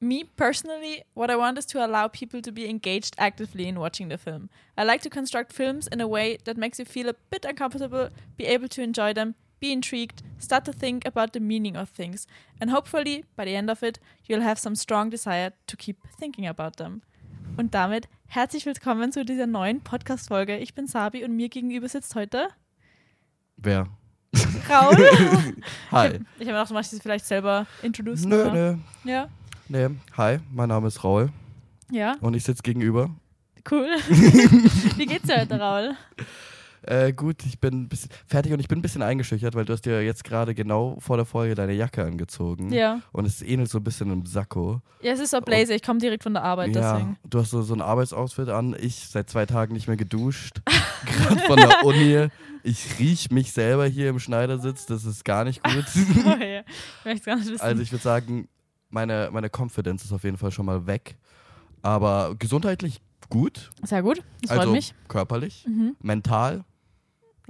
Me personally, what I want is to allow people to be engaged actively in watching the film. I like to construct films in a way that makes you feel a bit uncomfortable, be able to enjoy them, be intrigued, start to think about the meaning of things, and hopefully, by the end of it, you'll have some strong desire to keep thinking about them. Und damit herzlich willkommen zu dieser neuen Podcast-Folge. Ich bin Sabi und mir gegenüber sitzt heute Wer? Raul. Hi. Ich habe mir gedacht, du machst dich vielleicht selber introducen. Nö, oder? nö. Ja, Nee. Hi, mein Name ist Raul ja, und ich sitze gegenüber. cool. Wie geht's dir heute, Raul? Äh, gut, ich bin ein bisschen fertig und ich bin ein bisschen eingeschüchtert, weil du hast dir jetzt gerade genau vor der Folge deine Jacke angezogen. Ja. Und es ähnelt so ein bisschen einem Sakko. Ja, es ist so Blazer, ich komme direkt von der Arbeit, ja, deswegen. du hast so, so ein Arbeitsoutfit an. Ich seit zwei Tagen nicht mehr geduscht. Gerade von der Uni. Ich riech mich selber hier im Schneidersitz. Das ist gar nicht gut. Oh, ja. Ich gar nicht wissen. Also ich würde sagen, meine, meine Confidence ist auf jeden Fall schon mal weg. Aber gesundheitlich gut. Sehr gut, das also freut mich. körperlich. Mhm. Mental.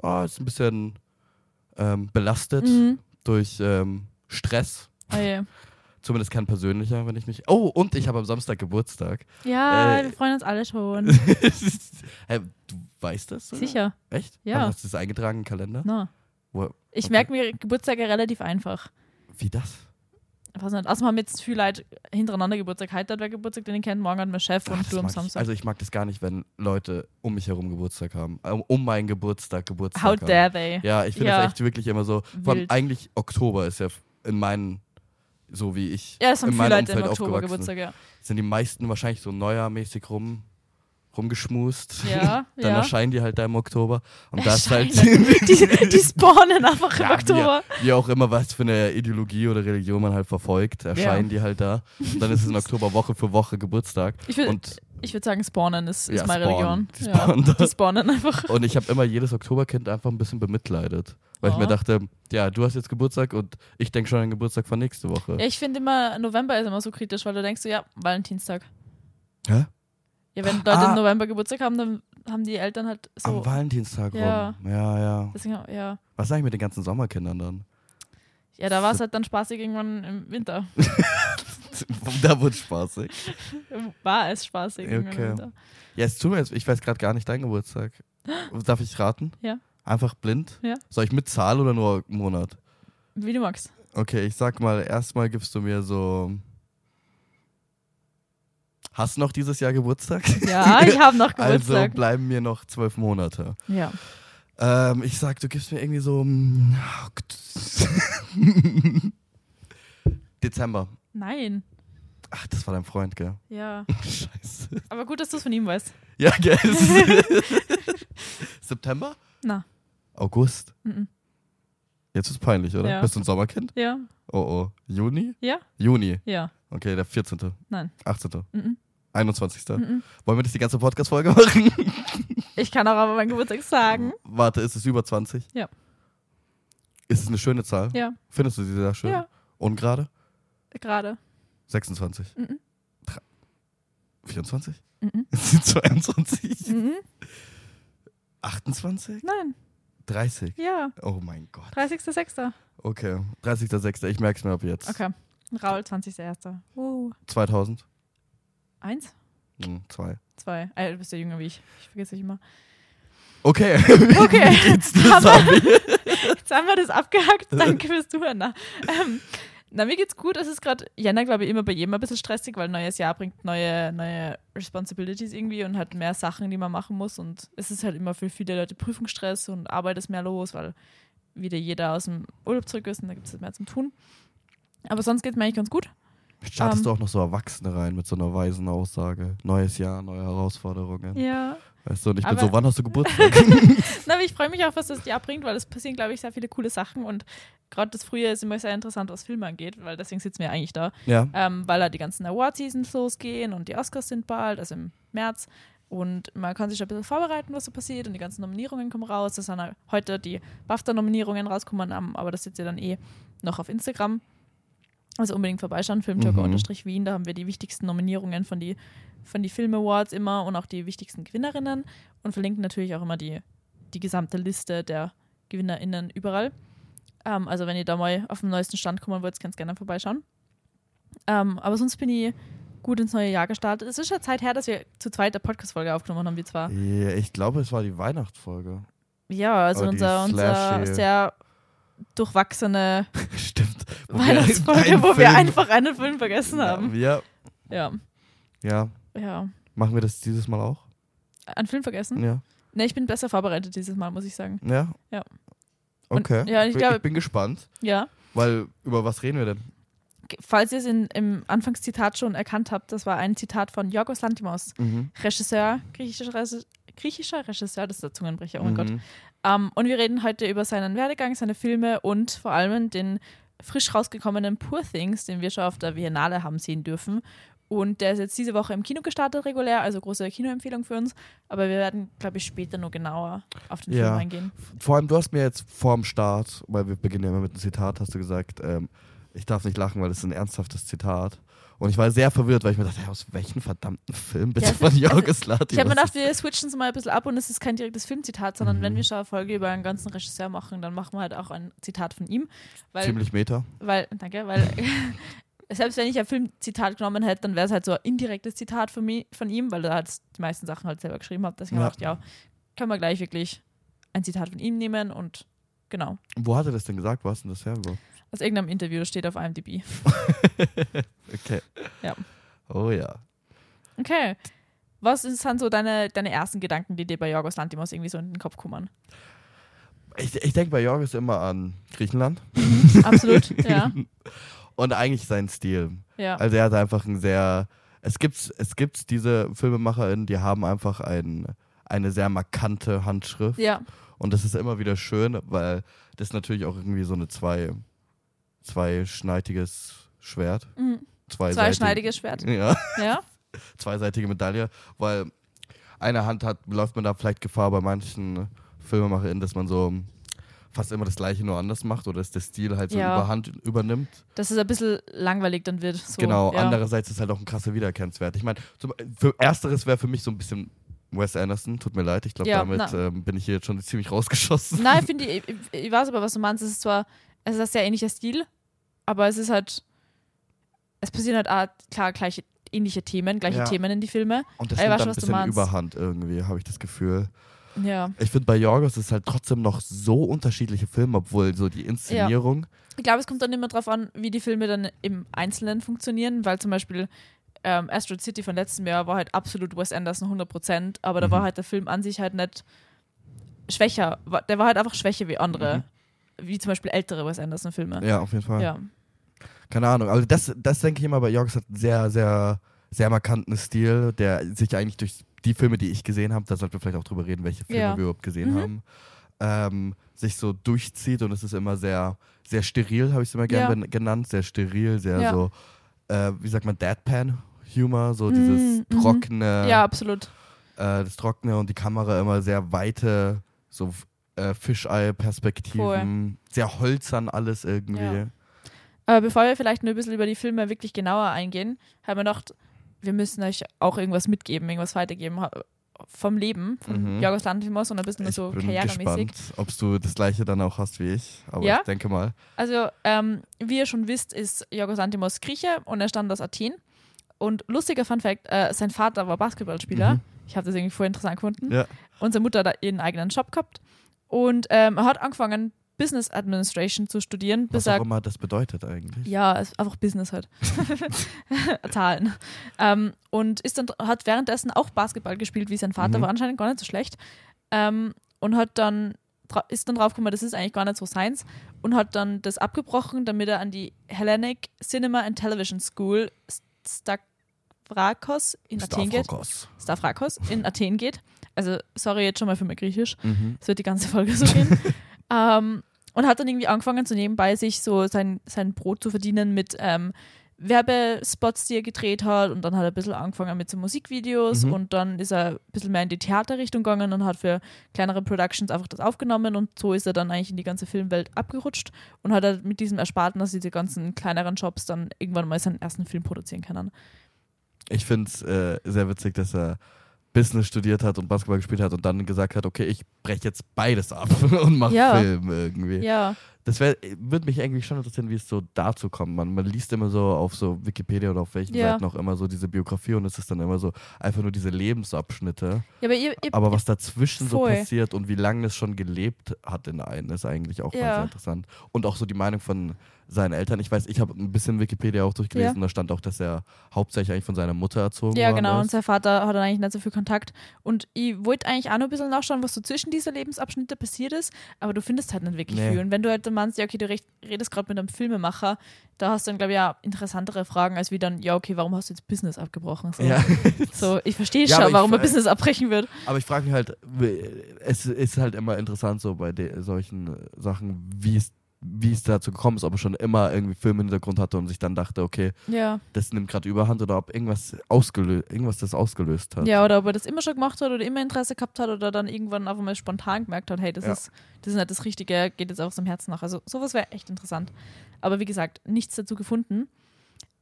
Oh, ist ein bisschen ähm, belastet Mhm. durch ähm, Stress. Oh. Zumindest kein persönlicher, wenn ich mich. Oh, und ich habe am Samstag Geburtstag. Ja, Äh, wir freuen uns alle schon. Hä, du weißt das? Oder? Sicher. Echt? Ja. Hast du das eingetragen im Kalender? No. Wo, Ich Okay. merke mir Geburtstage relativ einfach. wie das? Weiß nicht, außerdem haben jetzt viele Leute hintereinander Geburtstag. Heute hat wer Geburtstag, den ich kenne, morgen hat mein Chef Ach, und du am mag ich. Samstag. Also ich mag das gar nicht, wenn Leute um mich herum Geburtstag haben. Um, um meinen Geburtstag Geburtstag How haben. dare they? Ja, ich finde Ja. das echt wirklich immer so. Vor allem eigentlich Oktober ist ja in meinen, so wie ich Ja, es haben in viele meinem Leute im Umfeld Oktober aufgewachsen Geburtstag, ja. sind die meisten wahrscheinlich so neuermäßig rum, rumgeschmust. Ja, Dann ja. erscheinen die halt da im Oktober. Und das ist halt, die, die spawnen einfach im Ja, Oktober. wie auch immer, was für eine Ideologie oder Religion man halt verfolgt, erscheinen die halt da. Und dann ist es in Oktober Woche für Woche Geburtstag. Ich würde Und, ich würd sagen, spawnen ist, ist meine spawnen. Religion. Die spawnen die spawnen einfach. und ich habe immer jedes Oktoberkind einfach ein bisschen bemitleidet. Weil ich Oh. mir dachte, ja, du hast jetzt Geburtstag und ich denke schon an den Geburtstag von nächste Woche. Ja, ich finde immer, November ist immer so kritisch, weil du denkst so, ja, Valentinstag. Hä? Ja, wenn Leute Ah. im November Geburtstag haben, dann haben die Eltern halt so. Am Valentinstag Ja. rum. Ja, ja. Deswegen, ja. Was sag ich mit den ganzen Sommerkindern dann? ja, da war es halt dann spaßig irgendwann im Winter. da wurde spaßig. War es spaßig irgendwann Okay. im Winter. Ja, es tut mir jetzt, ich weiß gerade gar nicht deinen Geburtstag. Darf ich raten? Ja. Einfach blind? Ja. Soll ich mit Zahl oder nur Monat? Wie du magst. Okay, ich sag mal, erstmal gibst du mir so. Hast du noch dieses Jahr Geburtstag? Ja, ich habe noch Also Geburtstag. bleiben mir noch zwölf Monate. ja. Ähm, ich sag, du gibst mir irgendwie so. mm, Dezember. Nein. Ach, das war dein Freund, gell? Ja. Scheiße. Aber gut, dass du es von ihm weißt. Ja, gell? September? Na. August? Mhm. Jetzt ist peinlich, oder? Ja. Bist du ein Sommerkind? Ja. Oh oh. Juni? Ja? Juni. Ja. Okay, der 14. Nein. 18. Mhm. 21. Mhm. Wollen wir das die ganze Podcast-Folge machen? Ich kann auch aber meinen Geburtstag sagen. Warte, ist es über 20? Ja. Ist es eine schöne Zahl? Ja. Findest du sie sehr schön? Ja. Und gerade? Gerade. 26. Mhm. 24? Mhm. 22? Mhm. 28? Nein. 30? Ja. Oh mein Gott. 30.06. Okay, 30.06. Ich merke es mir ab jetzt. Okay. Raul, 20.01. Uh. 2000? Eins? Hm, zwei. Zwei. Äh, du bist ja jünger wie ich. Ich vergesse dich immer. Okay. Okay. Wie geht's dir, Haben Sabi? Jetzt haben wir das abgehakt. Danke fürs Zuhören. Na, ähm, na mir geht's gut. Es ist gerade Jänner, glaube ich, immer bei jedem ein bisschen stressig, weil neues Jahr bringt neue, neue Responsibilities irgendwie und hat mehr Sachen, die man machen muss. Und es ist halt immer für viele Leute Prüfungsstress und Arbeit ist mehr los, weil wieder jeder aus dem Urlaub zurück ist und da gibt es mehr zum Tun. Aber sonst geht's mir eigentlich ganz gut. Startest Ähm. du auch noch so Erwachsene rein mit so einer weisen Aussage? Neues Jahr, neue Herausforderungen. Ja. Weißt du, und ich bin Aber- so, wann hast du Geburtstag? Na, aber ich freue mich auch, was das Jahr bringt, weil es passieren, glaube ich, sehr viele coole Sachen und gerade das Frühjahr ist immer sehr interessant, was Filme angeht, weil deswegen sitzen wir eigentlich da. ja. ähm, weil halt die ganzen Award-Seasons losgehen und die Oscars sind bald, also im März. Und man kann sich ein bisschen vorbereiten, was so passiert und die ganzen Nominierungen kommen raus. Das sind halt heute die BAFTA-Nominierungen rauskommen, ähm, aber das seht ihr dann eh noch auf Instagram. Also unbedingt vorbeischauen, Filmtalker-Wien, da haben wir die wichtigsten Nominierungen von die, von die Film Awards immer und auch die wichtigsten Gewinnerinnen und verlinken natürlich auch immer die, die gesamte Liste der GewinnerInnen überall. Ähm, also wenn ihr da mal auf den neuesten Stand kommen wollt, könnt ihr gerne vorbeischauen. Ähm, aber sonst bin ich gut ins neue Jahr gestartet. Es ist schon Zeit her, dass wir zu zweit eine Podcast-Folge aufgenommen haben, wir zwar. Ja, ich glaube, es war die Weihnachtsfolge. Ja, also unser, unser sehr durchwachsene Stimmt. Wo wir Weihnachtsfolge, wo wir Film- einfach einen Film vergessen haben. Ja, Ja, ja. ja. Machen wir das dieses Mal auch? Einen Film vergessen? Ja. Ne, ich bin besser vorbereitet dieses Mal, muss ich sagen. Ja? Ja. Und- Okay. ja, ich glaube- ich bin gespannt, Ja. weil über was reden wir denn? Falls ihr es in, im Anfangszitat schon erkannt habt, das war ein Zitat von Yorgos Lantimos, Mhm. Regisseur, griechischer, griechischer Regisseur, das ist der Zungenbrecher, oh mein Gott. Mhm. Ähm, und wir reden heute über seinen Werdegang, seine Filme und vor allem den frisch rausgekommenen Poor Things, den wir schon auf der Biennale haben sehen dürfen. Und der ist jetzt diese Woche im Kino gestartet, regulär, also große Kinoempfehlung für uns. Aber wir werden, glaube ich, später nur genauer auf den Ja. Film eingehen. Vor allem, du hast mir jetzt vorm Start, weil wir beginnen ja immer mit einem Zitat, hast du gesagt, ähm, ich darf nicht lachen, weil das ist ein ernsthaftes Zitat. Und ich war sehr verwirrt, weil ich mir dachte, hey, aus welchem verdammten Film bitte Ja, von also, Jorgos Lanthimos? Ich habe mir gedacht, wir switchen es mal ein bisschen ab und es ist kein direktes Filmzitat, sondern Mhm. wenn wir schon eine Folge über einen ganzen Regisseur machen, dann machen wir halt auch ein Zitat von ihm. Weil, Ziemlich Meta. weil danke, weil selbst wenn ich ein Filmzitat genommen hätte, dann wäre es halt so ein indirektes Zitat von, mi, von ihm, weil er halt die meisten Sachen halt selber geschrieben hat. Deswegen Ja. ja. gedacht, ja, können wir gleich wirklich ein Zitat von ihm nehmen und genau. Wo hat er das denn gesagt? Wo hast du denn das her? Wo? Aus irgendeinem Interview, das steht auf IMDb. Okay. Ja. Oh ja. Okay. Was ist dann so deine, deine ersten Gedanken, die dir bei Jorgos Lantimos irgendwie so in den Kopf kommen? Ich, ich denke bei Jorgos immer an Griechenland Absolut, ja. und eigentlich seinen Stil. ja. Also er hat einfach ein sehr. Es gibt es gibt diese FilmemacherInnen, die haben einfach ein, eine sehr markante Handschrift. Ja, Und das ist immer wieder schön, weil das natürlich auch irgendwie so eine zwei, zweischneidiges Schwert. mhm. Zweischneidiges Schwert. Ja, Ja, zweiseitige Medaille, weil eine Hand hat, läuft man da vielleicht Gefahr bei manchen FilmemacherInnen, dass man so fast immer das gleiche nur anders macht oder dass der Stil halt so Ja. überhand übernimmt. dass es ein bisschen langweilig dann wird. So, genau, ja. andererseits ist halt auch ein krasser Wiedererkennungswert. Ich meine, für ersteres wäre für mich so ein bisschen Wes Anderson, tut mir leid, ich glaube, Ja, damit ähm, bin ich hier jetzt schon ziemlich rausgeschossen. Nein, finde ich, ich, ich weiß aber, was du meinst. Es ist zwar, es ist ein sehr ähnlicher Stil, aber es ist halt, es passieren halt auch, klar, gleiche, ähnliche Themen, gleiche Ja. Themen in die Filme. Und das schon, ein bisschen. Überhand irgendwie, habe ich das Gefühl. Ja. Ich finde bei Yorgos ist halt trotzdem noch so unterschiedliche Filme, obwohl so die Inszenierung. Ich glaube, es kommt dann immer drauf an, wie die Filme dann im Einzelnen funktionieren, weil zum Beispiel ähm, Asteroid City von letztem Jahr war halt absolut Wes Anderson 100%, aber da Mhm. war halt der Film an sich halt nicht schwächer. Der war halt einfach schwächer wie andere, wie zum Beispiel ältere Wes Anderson-Filme. Mhm. Ja, auf jeden Fall. Ja. Keine Ahnung. Also das, das denke ich immer bei Yorgos hat einen sehr, sehr, sehr markanten Stil, der sich eigentlich durch die Filme, die ich gesehen habe, da sollten wir vielleicht auch drüber reden, welche Filme Ja. wir überhaupt gesehen Mhm. haben, ähm, sich so durchzieht und es ist immer sehr, sehr steril, habe ich es immer Ja. gerne genannt, sehr steril, sehr Ja. so, äh, wie sagt man, Deadpan-Humor, so Mm, dieses mhm. trockene, ja, absolut. äh, das Trockene und die Kamera immer sehr weite, so äh, Fischei-Perspektiven, sehr holzern alles irgendwie. Aber bevor wir vielleicht nur ein bisschen über die Filme wirklich genauer eingehen, haben wir gedacht, wir müssen euch auch irgendwas mitgeben, irgendwas weitergeben vom Leben von Mhm. Jorgos Lanthimos und ein bisschen Ich so bin karrieremäßig. ob du das gleiche dann auch hast wie ich. Aber Ja? ich denke mal. Also, ähm, wie ihr schon wisst, ist Jorgos Lanthimos Grieche und er stammt aus Athen. Und lustiger Fun Fact, äh, sein Vater war Basketballspieler. Mhm. Ich habe das irgendwie voll interessant gefunden. Ja. Und seine Mutter hat ihren eigenen Job gehabt. Und ähm, er hat angefangen, Business Administration zu studieren, Was auch immer das bedeutet eigentlich. Ja, einfach Business halt. Zahlen. Ähm, und ist dann, hat währenddessen auch Basketball gespielt, wie sein Vater, Mhm. war anscheinend gar nicht so schlecht. Ähm, und hat dann, ist dann draufgekommen, das ist eigentlich gar nicht so seins. Und hat dann das abgebrochen, damit er an die Hellenic Cinema and Television School Stavrakos in Athen geht. Stavrakos. In Athen geht. Also, sorry jetzt schon mal für mein Griechisch. Mhm. Es wird die ganze Folge so gehen. ähm, und hat dann irgendwie angefangen, so nebenbei sich so sein, sein Brot zu verdienen mit ähm, Werbespots, die er gedreht hat. Und dann hat er ein bisschen angefangen mit so Musikvideos. Mhm. Und dann ist er ein bisschen mehr in die Theaterrichtung gegangen und hat für kleinere Productions einfach das aufgenommen. Und so ist er dann eigentlich in die ganze Filmwelt abgerutscht und hat er mit diesem Ersparten, dass diese ganzen kleineren Jobs dann irgendwann mal seinen ersten Film produzieren können. Ich finde es äh, sehr witzig, dass er Business studiert hat und Basketball gespielt hat und dann gesagt hat, okay, ich breche jetzt beides ab und mache Ja. Film irgendwie. Ja, Das wär- würde mich eigentlich schon interessieren, wie es so dazu kommt. Man, man liest immer so auf so Wikipedia oder auf welchen Ja. Seiten auch immer so diese Biografie und es ist dann immer so einfach nur diese Lebensabschnitte. ja aber ihr, ihr, Aber was dazwischen so Voll. passiert und wie lange es schon gelebt hat in einen, ist eigentlich auch mal Ja. sehr interessant. Und auch so die Meinung von seinen Eltern. Ich weiß, ich habe ein bisschen Wikipedia auch durchgelesen, Ja. da stand auch, dass er hauptsächlich eigentlich von seiner Mutter erzogen Ja, worden genau. Und ist. sein Vater hat dann eigentlich nicht so viel Kontakt. Und ich wollte eigentlich auch noch ein bisschen nachschauen, was so zwischen dieser Lebensabschnitte passiert ist, aber du findest halt nicht wirklich Nee. viel. Und wenn du halt dann meinst, ja, okay, du redest gerade mit einem Filmemacher, da hast du dann, glaube ich, ja interessantere Fragen, als wie dann, ja, okay, warum hast du jetzt Business abgebrochen? So, Ja. so ich verstehe Ja, schon, warum er ver- Business abbrechen wird. Aber ich frage mich halt, es ist halt immer interessant so bei solchen Sachen, wie es wie es dazu gekommen ist, ob er schon immer irgendwie Film im Hintergrund hatte und sich dann dachte, okay, Ja. das nimmt gerade Überhand oder ob irgendwas ausgelöst, irgendwas das ausgelöst hat. Ja, oder ob er das immer schon gemacht hat oder immer Interesse gehabt hat oder dann irgendwann auf einmal spontan gemerkt hat, hey, das, Ja. ist, das ist nicht das Richtige, geht jetzt auch seinem Herzen nach. Also sowas wäre echt interessant. Aber wie gesagt, nichts dazu gefunden.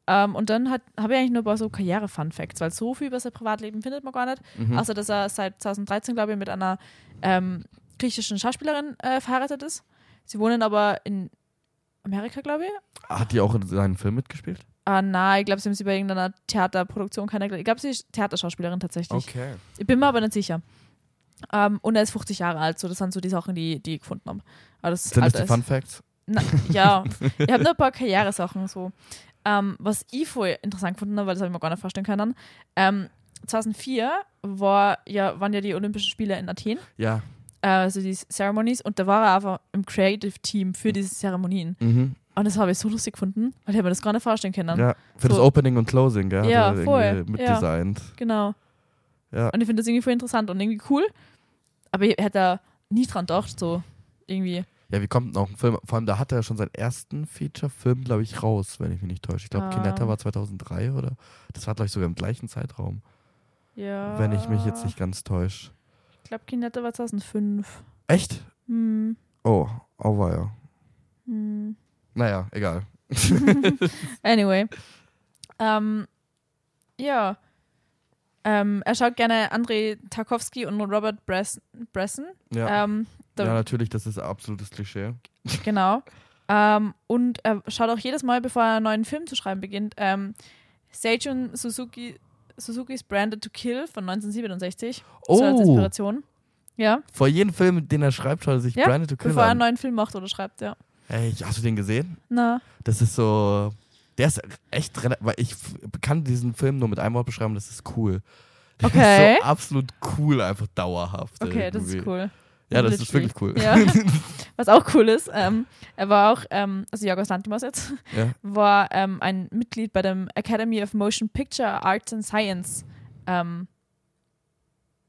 Ähm, und dann habe ich eigentlich nur ein paar so Karriere-Fun-Facts, weil so viel über sein Privatleben findet man gar nicht. Mhm. Außer, dass er seit 2013, glaube ich, mit einer ähm, griechischen Schauspielerin äh, verheiratet ist. Sie wohnen aber in Amerika, glaube ich. Hat die auch in seinem Film mitgespielt? Ah, nein, ich glaube, sie haben sie bei irgendeiner Theaterproduktion kennengelernt. Ich glaube, sie ist Theaterschauspielerin tatsächlich. Okay. Ich bin mir aber nicht sicher. Ähm, und er ist 50 Jahre alt, so das sind so die Sachen, die, die ich gefunden habe. Aber das Sind das die ist- Fun Facts? Na, ja, ich habe nur ein paar Karrieresachen so. Ähm, was ich voll interessant gefunden habe, weil das habe ich mir gar nicht vorstellen können. Ähm, 2004 war ja, waren ja die Olympischen Spiele in Athen, Ja. Also die Ceremonies, und da war er einfach im Creative Team für diese Zeremonien. Mhm. Und das habe ich so lustig gefunden, weil ich mir das gar nicht vorstellen können. Ja, für das So- Opening und Closing, gell? hat Ja, voll, irgendwie ja. mitdesignt. Genau. Ja. Und ich finde das irgendwie voll interessant und irgendwie cool. Aber ich hätte da nie dran gedacht, so irgendwie. Ja, wie kommt noch ein Film? Vor allem, da hatte er schon seinen ersten Feature-Film, glaube ich, raus, wenn ich mich nicht täusche. Ich glaube, Ah. Kinetta war 2003 oder? Das war, glaube ich, sogar im gleichen Zeitraum, Ja. wenn ich mich jetzt nicht ganz täusche. Ich glaube, Kinetta war 2005. Echt? Hm. Oh, auweia. Hm. Naja, egal. Anyway. Ähm, ja. Ähm, er schaut gerne Andrei Tarkovsky und Robert Bres Bresson. Ja. Ähm, ja, natürlich, das ist ein absolutes Klischee. Genau. Ähm, und er schaut auch jedes Mal, bevor er einen neuen Film zu schreiben beginnt, ähm, Seijun Suzuki, Suzuki's Branded to Kill von 1967. So als Oh, Inspiration. Ja, vor jedem Film, den er schreibt, schaut er sich Ja, Branded to Kill bevor er einen an. neuen Film macht oder schreibt, ja. Ey, hast du den gesehen? Na, Das ist so. Der ist echt weil ich kann diesen Film nur mit einem Wort beschreiben, das ist cool. Der Okay. ist so absolut cool, einfach dauerhaft. okay, das ist irgendwie. cool. Ja, das ist wirklich cool. Ja. Was auch cool ist, ähm, er war auch, ähm, also Jorgos Lantimos jetzt, Ja. war ähm, ein Mitglied bei dem Academy of Motion Picture Arts and Science, ähm,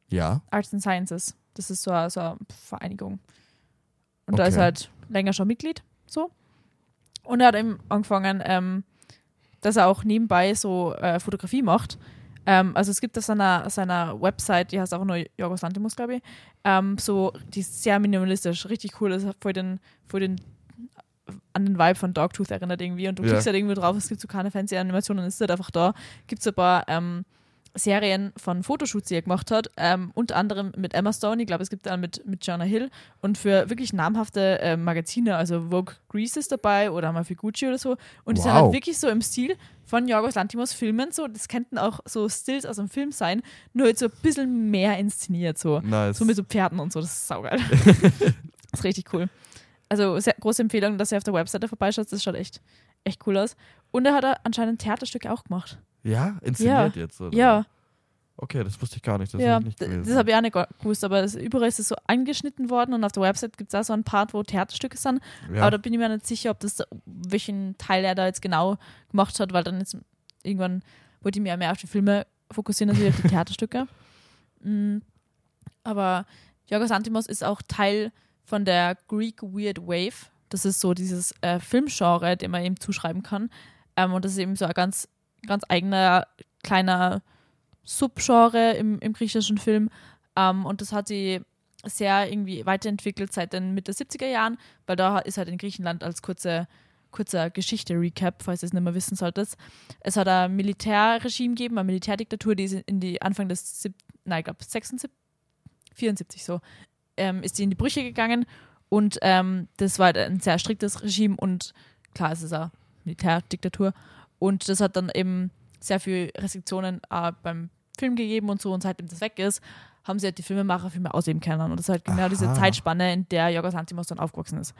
ja. Arts and Sciences. Das ist so eine, so eine Vereinigung. Und da ist Okay. er halt länger schon Mitglied, so. Und er hat eben angefangen, ähm, dass er auch nebenbei so äh, Fotografie macht. Ähm, also es gibt auf seiner, seiner Website, die heißt auch nur Jorgos Lantimos, glaube ich, ähm, so, die ist sehr minimalistisch, richtig cool, ist voll den, voll den an den Vibe von Dogtooth erinnert irgendwie und du Ja. klickst halt irgendwie drauf, es gibt so keine fancy Animationen, es ist halt einfach da. Gibt es ein paar ähm, Serien von Fotoshoots, die er gemacht hat, ähm, unter anderem mit Emma Stone, ich glaube, es gibt einen mit, mit Jonah Hill und für wirklich namhafte äh, Magazine, also Vogue Grease ist dabei oder mal für Gucci oder so und die sind Wow. halt wirklich so im Stil von Jorgos Lantimos Filmen, so, das könnten auch so Stills aus einem Film sein, nur halt so ein bisschen mehr inszeniert, so. Nice. So mit so Pferden und so, das ist saugeil. das ist richtig cool. Also sehr große Empfehlung, dass ihr auf der Webseite vorbeischaut, das schaut echt, echt cool aus. Und er hat er anscheinend Theaterstücke auch gemacht. Ja, inszeniert jetzt, oder? Ja, Okay, das wusste ich gar nicht. Das ja, nicht das habe ich auch nicht ge- gewusst, aber das, überall ist es so angeschnitten worden und auf der Website gibt es auch so einen Part, wo Theaterstücke sind. ja. Aber da bin ich mir nicht sicher, ob das, welchen Teil er da jetzt genau gemacht hat, weil dann jetzt irgendwann wollte ich mich ja mehr auf die Filme fokussieren, als auf die Theaterstücke. Mm, Aber Jorgos Antimos ist auch Teil von der Greek Weird Wave. Das ist so dieses äh, Filmgenre, dem man eben zuschreiben kann. Ähm, und das ist eben so ein ganz, ganz eigener kleiner Subgenre im, im griechischen Film. Ähm, und das hat sie sehr irgendwie weiterentwickelt seit den Mitte 70er Jahren, weil da ist halt in Griechenland als kurze, kurzer Geschichte-Recap, falls ihr es nicht mehr wissen solltet. Es hat ein Militärregime gegeben, eine Militärdiktatur, die ist in die Anfang des, sieb- nein, ich glaube 76, 74 so, ähm, ist die in die Brüche gegangen und ähm, das war halt ein sehr striktes Regime und klar, es ist eine Militärdiktatur und das hat dann eben sehr viele Restriktionen äh, beim Film gegeben und so und seitdem das weg ist, haben sie halt die Filmemacher viel mehr ausleben können und das ist halt genau diese Aha. Zeitspanne, in der Jorgos Lanthimos dann aufgewachsen ist.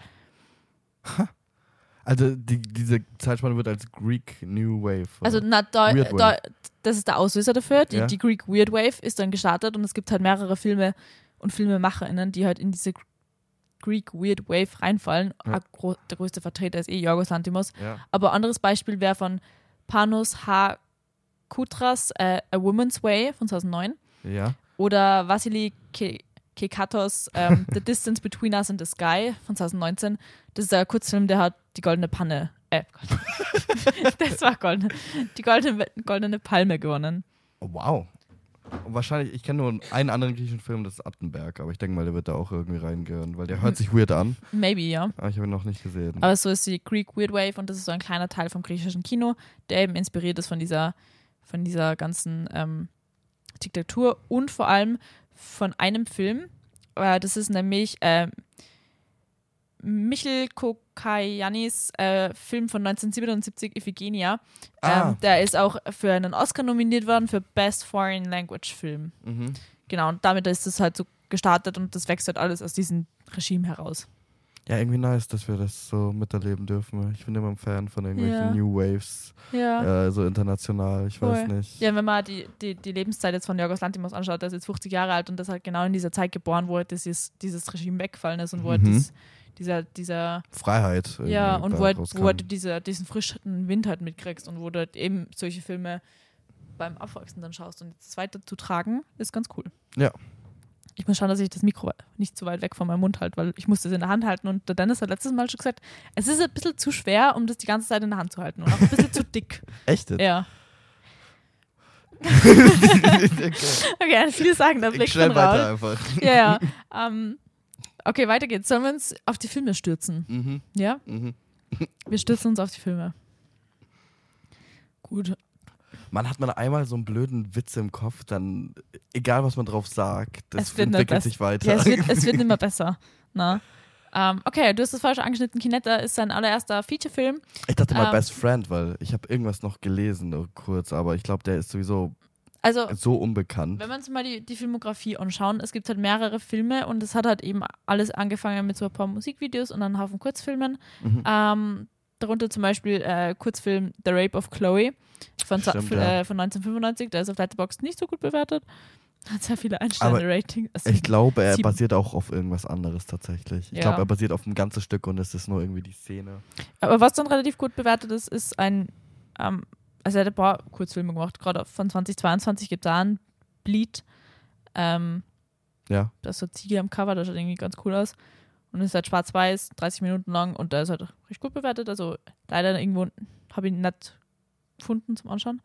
Also die, diese Zeitspanne wird als Greek New Wave. Also na, da, da, das ist der Auslöser dafür. Die, Ja. die Greek Weird Wave ist dann gestartet und es gibt halt mehrere Filme und FilmemacherInnen, die halt in diese Greek Weird Wave reinfallen. Ja. Der größte Vertreter ist eh Yorgos Lanthimos. ja. Aber anderes Beispiel wäre von Panos H. Koutras äh, A Woman's Way von 2009 ja. oder Vasily Ke Kekatos ähm, The Distance Between Us and the Sky von 2019. Das ist ein Kurzfilm, der hat die goldene Panne, äh, das war goldene, die goldene, goldene Palme gewonnen. Oh, wow. Und wahrscheinlich, ich kenne nur einen anderen griechischen Film, das ist Attenberg, aber ich denke mal, der wird da auch irgendwie reingehören, weil der hört sich weird an, Maybe, ja. aber ich habe ihn noch nicht gesehen. Aber so ist die Greek Weird Wave und das ist so ein kleiner Teil vom griechischen Kino, der eben inspiriert ist von dieser, von dieser ganzen ähm, Diktatur und vor allem von einem Film. Äh, das ist nämlich äh, Michel Kokayanis äh, Film von 1977, Iphigenia. Ah. Ähm, der ist auch für einen Oscar nominiert worden für Best Foreign Language Film. mhm. Genau, und damit ist es halt so gestartet und das wächst halt alles aus diesem Regime heraus. Ja, irgendwie nice, dass wir das so miterleben dürfen. Ich bin immer ein Fan von irgendwelchen Ja. New Waves, Ja. äh, so international, ich weiß Voll. nicht. Ja, wenn man die, die, die Lebenszeit jetzt von Jorgos Lanthimos anschaut, der ist jetzt 50 Jahre alt und das halt genau in dieser Zeit geboren, wo halt dieses, dieses Regime weggefallen ist und wo halt Mhm. das, dieser, dieser, Freiheit. ja, und da wo halt, wo halt diese, diesen frischen Wind halt mitkriegst und wo du halt eben solche Filme beim Aufwachsen dann schaust und das weiterzutragen, ist ganz cool. Ja. Ich muss schauen, dass ich das Mikro nicht zu weit weg von meinem Mund halte, weil ich muss das in der Hand halten und der Dennis hat letztes Mal schon gesagt, es ist ein bisschen zu schwer, um das die ganze Zeit in der Hand zu halten und auch ein bisschen zu dick. Echt? Ja. okay. Okay, ein vielsagender Blick Schnell von Raul. weiter einfach. Ja, ja. Ähm, okay, weiter geht's. Sollen wir uns auf die Filme stürzen? Mhm. Ja? Mhm. Wir stürzen uns auf die Filme. Gut. Man hat man einmal so einen blöden Witz im Kopf, dann egal was man drauf sagt, das Es entwickelt sich weiter. Ja, es wird, es wird immer besser. Na? Ähm, okay, du hast das falsch angeschnitten. Kinetta ist sein allererster Featurefilm. ich dachte mal ähm, Best Friend, weil ich habe irgendwas noch gelesen, nur kurz, aber ich glaube, der ist sowieso Also, so unbekannt. wenn wir uns mal die, die Filmografie anschauen, es gibt halt mehrere Filme und es hat halt eben alles angefangen mit so ein paar Musikvideos und einen Haufen Kurzfilmen. Mhm. Ähm, darunter zum Beispiel äh, Kurzfilm The Rape of Chloe von, Stimmt, ja. äh, von 1995. Der ist auf Letterboxd nicht so gut bewertet. Hat sehr viele Ein-Sterne-Rating. Also, Ich glaube, er basiert auch auf irgendwas anderes tatsächlich. Ich Ja. glaube, er basiert auf ein ganzes Stück und es ist nur irgendwie die Szene. aber was dann relativ gut bewertet ist, ist ein, ähm, also er hat ein paar Kurzfilme gemacht. Gerade von 2022 gibt es da einen Bleed. Ähm, Ja. da ist so Ziege am Cover, das schaut irgendwie ganz cool aus. Und ist halt schwarz-weiß, 30 Minuten lang und der ist halt recht gut bewertet. Also leider irgendwo habe ich ihn nicht gefunden zum Anschauen.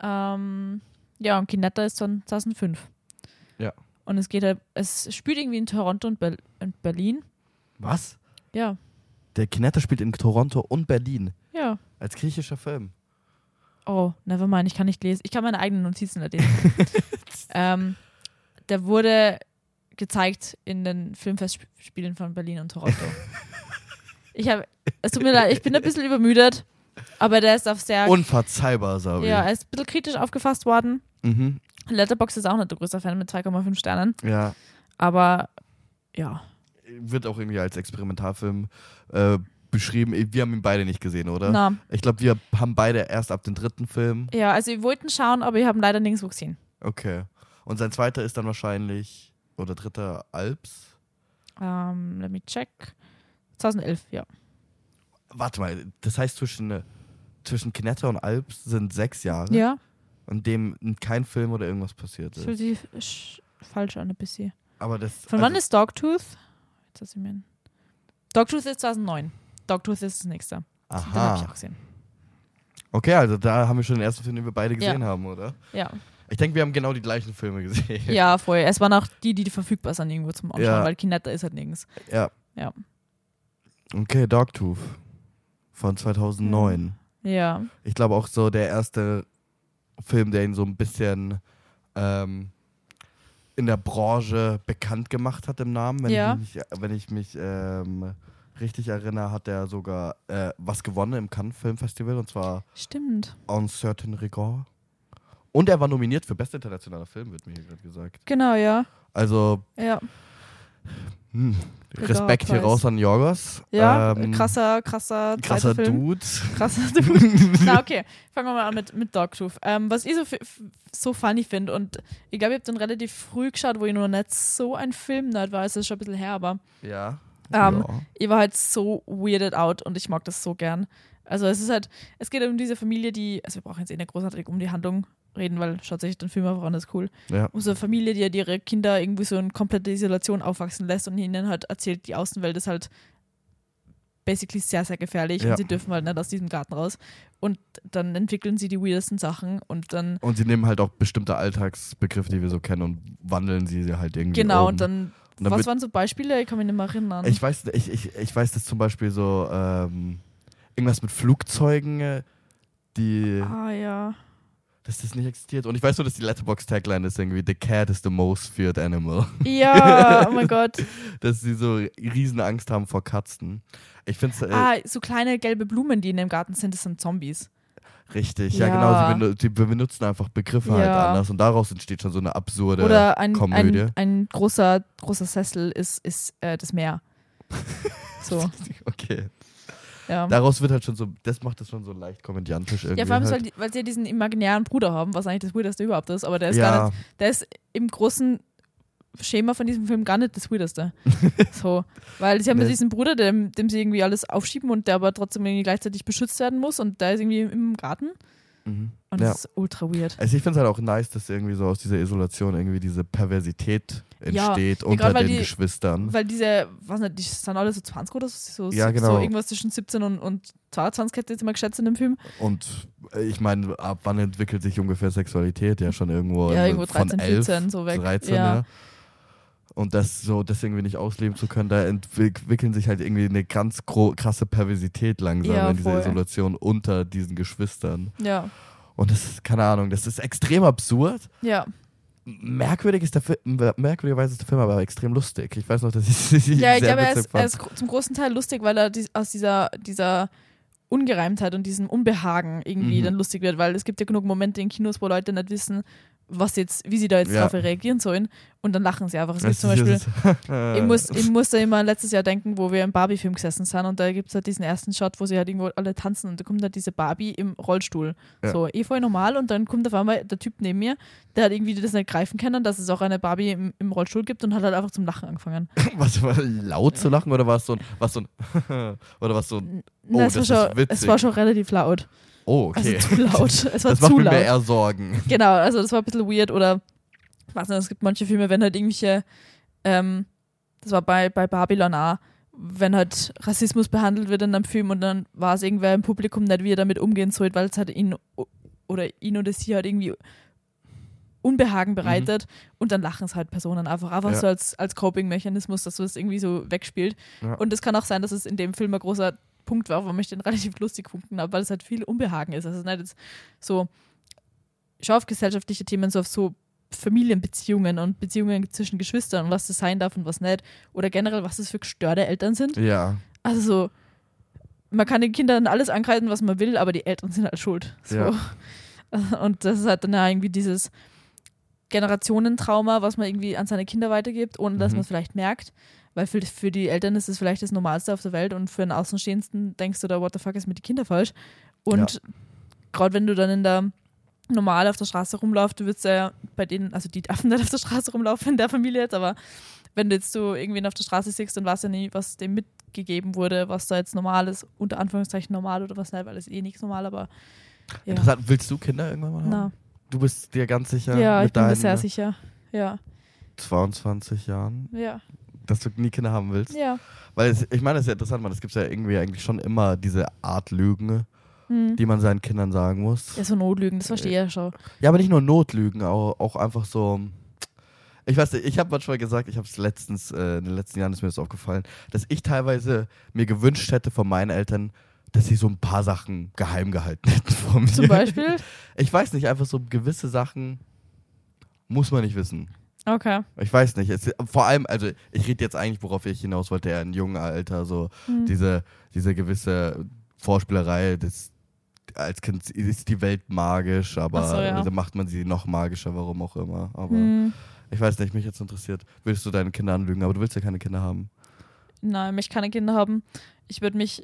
Ähm, ja, und Kinetta ist von 2005. Ja. Und es geht halt, es spielt irgendwie in Toronto und, Ber und Berlin. Was? Ja, Der Kinetta spielt in Toronto und Berlin ja. als griechischer Film. Oh, never mind, ich kann nicht lesen. Ich kann meine eigenen Notizen nicht lesen. ähm, der wurde gezeigt in den Filmfestspielen von Berlin und Toronto. ich habe, es tut mir leid, ich bin ein bisschen übermüdet, aber der ist auf sehr, Unverzeihbar, Sabi. ja, er ist ein bisschen kritisch aufgefasst worden. Mhm. Letterboxd ist auch nicht der größte Fan mit 2,5 Sternen, ja. aber ja, Wird auch irgendwie als Experimentalfilm äh, beschrieben. Wir haben ihn beide nicht gesehen, oder? na, Ich glaube, wir haben beide erst ab dem dritten Film. ja, also wir wollten schauen, aber wir haben leider nirgendwo gesehen. Okay. Und sein zweiter ist dann wahrscheinlich, oder dritter Alps. Ähm, let me check. 2011, ja. Warte mal, das heißt zwischen, äh, zwischen Kinetta und Alps sind sechs Jahre, Ja, in dem kein Film oder irgendwas passiert das ist. fühlt sich sch- falsch an ein bisschen. Aber das. Von wann also, ist Dogtooth? Jetzt lass ich mir. Dogtooth ist 2009. Dogtooth ist das nächste. Den habe ich Aha. auch gesehen. Okay, also da haben wir schon den ersten Film, den wir beide Ja. gesehen haben, oder? Ja. Ich denke, wir haben genau die gleichen Filme gesehen. ja, voll. Es waren auch die, die verfügbar sind irgendwo zum Anschauen, Ja. weil Kinetta ist halt nirgends. Ja. Ja. Okay, Dogtooth von 2009. Ja. Ich glaube auch so der erste Film, der ihn so ein bisschen ähm, in der Branche bekannt gemacht hat im Namen. Wenn Ja. ich mich, wenn ich mich ähm, richtig erinnere, hat er sogar äh, was gewonnen im Cannes Film Festival und zwar Stimmt. Un Certain Regard. Und er war nominiert für bester internationaler Film, wird mir hier gerade gesagt. Genau, ja. Also Ja, hm, Regard Respekt hier raus an Jorgos. ja Ähm, krasser, krasser, krasser. Dude. Krasser Dude. Na, okay. Fangen wir mal an mit, mit Dogtooth. Ähm, was ich so, so funny finde, und ich glaube, ich habe den relativ früh geschaut, wo ich noch nicht so ein Film-Nerd war. Es ist schon ein bisschen her, aber Ja. Ähm, ja. ich war halt so weirded out und ich mag das so gern. Also es ist halt, es geht um diese Familie, die, also wir brauchen jetzt eh nicht großartig um die Handlung reden, weil schaut sich den Film einfach an, das ist cool. ja. Um so eine Familie, die halt ihre Kinder irgendwie so in komplette Isolation aufwachsen lässt und ihnen halt erzählt, die Außenwelt ist halt basically sehr, sehr gefährlich Ja. und sie dürfen halt nicht aus diesem Garten raus. Und dann entwickeln sie die weirdesten Sachen und dann, Und sie nehmen halt auch bestimmte Alltagsbegriffe, die wir so kennen, und wandeln sie halt irgendwie genau, um. und dann, dann was waren so Beispiele? Ich kann mich nicht mehr erinnern. Ich weiß, ich, ich, ich weiß, dass zum Beispiel so ähm, irgendwas mit Flugzeugen, äh, die, ah ja. dass das nicht existiert. Und ich weiß nur, dass die Letterbox-Tagline ist irgendwie The cat is the most feared animal. Ja, oh mein Gott. dass sie so riesen Angst haben vor Katzen. Ich finde es äh, Ah, so kleine gelbe Blumen, die in dem Garten sind, das sind Zombies. Richtig. Ja, Ja. genau. Sie, benu- sie benutzen einfach Begriffe halt Ja. anders und daraus entsteht schon so eine absurde. Oder ein, Komödie. ein, ein großer, großer Sessel ist, ist äh, das Meer. So, Okay. ja. Daraus wird halt schon so, das macht das schon so leicht komödiantisch irgendwie. Ja, vor allem, halt. weil, die, weil sie ja diesen imaginären Bruder haben, was eigentlich das Weirdeste überhaupt ist, aber der ist ja, gar nicht, der ist im großen Schema von diesem Film gar nicht das Weirdeste. so. Weil sie haben ja Nee. diesen Bruder, dem, dem sie irgendwie alles aufschieben und der aber trotzdem irgendwie gleichzeitig beschützt werden muss und der ist irgendwie im Garten Mhm. und ja. das ist ultra weird. Also ich finde es halt auch nice, dass irgendwie so aus dieser Isolation irgendwie diese Perversität Ja, entsteht ja, unter den die- Geschwistern. Weil diese, was nicht, die sind alle so 20 oder so, Ja, so, genau. so irgendwas zwischen 17 und, und 22 hätte ich jetzt immer geschätzt in dem Film. Und äh, ich meine, ab wann entwickelt sich ungefähr Sexualität? Ja, schon irgendwo, Ja, irgendwo von 13, 11, 14 so weg. 13, ja. Und das so, das irgendwie nicht ausleben zu können, da entwickeln sich halt irgendwie eine ganz krasse Perversität langsam Ja, in dieser. Isolation unter diesen Geschwistern. Ja, Und das ist, keine Ahnung, das ist extrem absurd. ja. Merkwürdig ist der Film, merkwürdigerweise ist der Film aber extrem lustig. Ich weiß noch, dass ich Ja, ich glaube, er ist, er ist zum großen Teil lustig, weil er aus dieser, dieser Ungereimtheit und diesem Unbehagen irgendwie Mhm. dann lustig wird, weil es gibt ja genug Momente in Kinos, wo Leute nicht wissen, was jetzt, wie sie da jetzt Ja. drauf reagieren sollen und dann lachen sie einfach. Es gibt zum Beispiel, ich, muss, ich musste immer letztes Jahr denken, wo wir im Barbie-Film gesessen sind und da gibt es halt diesen ersten Shot, wo sie halt irgendwo alle tanzen und da kommt halt diese Barbie im Rollstuhl. Ja. So, eh voll normal und dann kommt auf einmal der Typ neben mir, der hat irgendwie das nicht greifen können, dass es auch eine Barbie im, im Rollstuhl gibt und hat halt einfach zum Lachen angefangen. Was war laut zu lachen oder war es so ein, was so ein oder was so ein, Oh, Na, es, war schon, es war schon relativ laut. Oh, okay. Also zu laut. Es war das macht zu mir laut. mehr eher Sorgen. Genau, also das war ein bisschen weird oder was nicht, es gibt manche Filme, wenn halt irgendwelche, ähm, das war bei, bei Babylon auch, wenn halt Rassismus behandelt wird in einem Film und dann war es irgendwer im Publikum nicht, wie er damit umgehen soll, weil es halt ihn oder ihn oder sie halt irgendwie Unbehagen bereitet und dann lachen es halt Personen einfach, einfach Mhm. Ja. so als, als Coping-Mechanismus, dass das irgendwie so wegspielt. Ja. Und es kann auch sein, dass es in dem Film ein großer Punkt war, warum ich den relativ lustig gefunden habe, weil es halt viel Unbehagen ist. Also es ist nicht jetzt so, schau auf gesellschaftliche Themen, so auf so Familienbeziehungen und Beziehungen zwischen Geschwistern und was das sein darf und was nicht. Oder generell, was das für gestörte Eltern sind. Ja. Also so, man kann den Kindern alles ankreiden, was man will, aber die Eltern sind halt schuld. So. Ja. Und das ist halt dann ja irgendwie dieses Generationentrauma, was man irgendwie an seine Kinder weitergibt, ohne dass Mhm. man es vielleicht merkt. Weil für, für die Eltern ist es vielleicht das Normalste auf der Welt und für einen Außenstehendsten denkst du da, what the fuck ist mit den Kindern falsch? Und gerade wenn du dann in der normal auf der Straße rumlaufst, du würdest ja bei denen, also die dürfen nicht auf der Straße rumlaufen in der Familie jetzt, aber wenn du jetzt so irgendwen auf der Straße siehst, dann weißt du ja nie, was dem mitgegeben wurde, was da jetzt normal ist, unter Anführungszeichen normal oder was nicht, weil es eh nichts normal, aber ja. Interessant. Willst du Kinder irgendwann mal haben? Na, Du bist dir ganz sicher ja, ich bin mir sehr sicher. Ja, 22 Jahren, ja, dass du nie Kinder haben willst? ja. Weil es, ich meine, das ist ja interessant, man, es gibt ja irgendwie eigentlich schon immer diese Art Lügen, Hm. die man seinen Kindern sagen muss. Ja, so Notlügen, das verstehe ich ja schon. Ja, aber nicht nur Notlügen, auch, auch einfach so. Ich weiß nicht, ich habe manchmal gesagt, ich habe es letztens, äh, in den letzten Jahren ist mir das aufgefallen, dass ich teilweise mir gewünscht hätte von meinen Eltern, dass sie so ein paar Sachen geheim gehalten hätten von mir. Zum Beispiel, Ich weiß nicht, einfach so gewisse Sachen muss man nicht wissen. Okay. Ich weiß nicht. Es, vor allem, also ich rede jetzt eigentlich, worauf ich hinaus wollte, eher in jungen Alter, so Hm. diese, diese gewisse Vorspielerei, das, als Kind ist die Welt magisch, aber so, ja. dann macht man sie noch magischer, warum auch immer. Aber Hm. ich weiß nicht, mich jetzt interessiert. Willst du deine Kinder anlügen, aber du willst ja keine Kinder haben. Nein, ich möchte keine Kinder haben. Ich würde mich,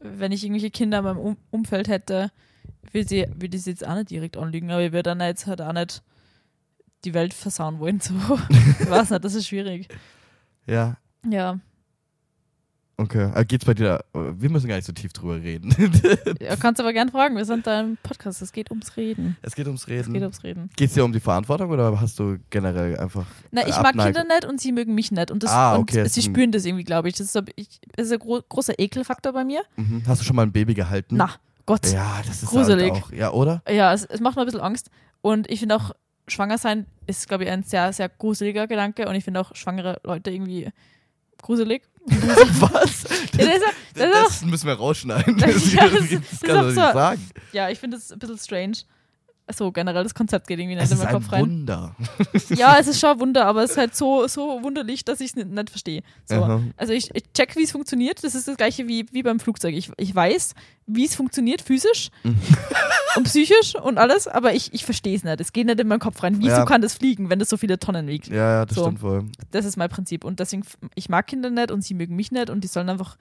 wenn ich irgendwelche Kinder in meinem um Umfeld hätte, würde sie, würde ich sie jetzt auch nicht direkt anlügen, aber ich würde dann jetzt halt auch nicht die Welt versauen wollen. So. ich weiß nicht, das ist schwierig. Ja, Ja, okay. Aber geht's bei dir, wir müssen gar nicht so tief drüber reden. ja kannst aber gern fragen. Wir sind da im Podcast. Es geht ums Reden. es geht ums Es geht Reden. ums Reden. Geht's dir um die Verantwortung oder hast du generell einfach Na, ich Äh, mag. Kinder nicht und sie mögen mich nicht. Und, das, Ah, und okay, das sie ein- spüren das irgendwie, glaube ich. Das ist, so- ich, das ist ein gro großer Ekelfaktor bei mir. Mhm. Hast du schon mal ein Baby gehalten? Na, Gott. Ja, Ja, das ist Gruselig. Halt auch. Ja, oder? es, es macht mir ein bisschen Angst. Und ich finde auch, schwanger sein ist, glaube ich, ein sehr, sehr gruseliger Gedanke. Und ich finde auch schwangere Leute irgendwie gruselig. Was? Ja, das das auch, Das müssen wir rausschneiden. Das- Das, ja, das, das- das, das man nicht so- sagen. ja, ich finde das ein bisschen strange. So, generell, das Konzept geht irgendwie nicht Es in ist meinen ein Kopf rein. Wunder. Ja, es ist schon ein Wunder, aber es ist halt so, so wunderlich, dass ich es nicht, nicht verstehe. So. Also ich, ich check, wie es funktioniert. Das ist das gleiche wie, wie beim Flugzeug. Ich, ich weiß, wie es funktioniert, physisch Mhm. und psychisch und alles, aber ich, ich verstehe es nicht. Es geht nicht in meinen Kopf rein. Wieso Ja. kann das fliegen, wenn das so viele Tonnen wiegt? Ja, ja, das So. stimmt wohl. Das ist mein Prinzip. Und deswegen, ich mag Kinder nicht und sie mögen mich nicht und die sollen einfach.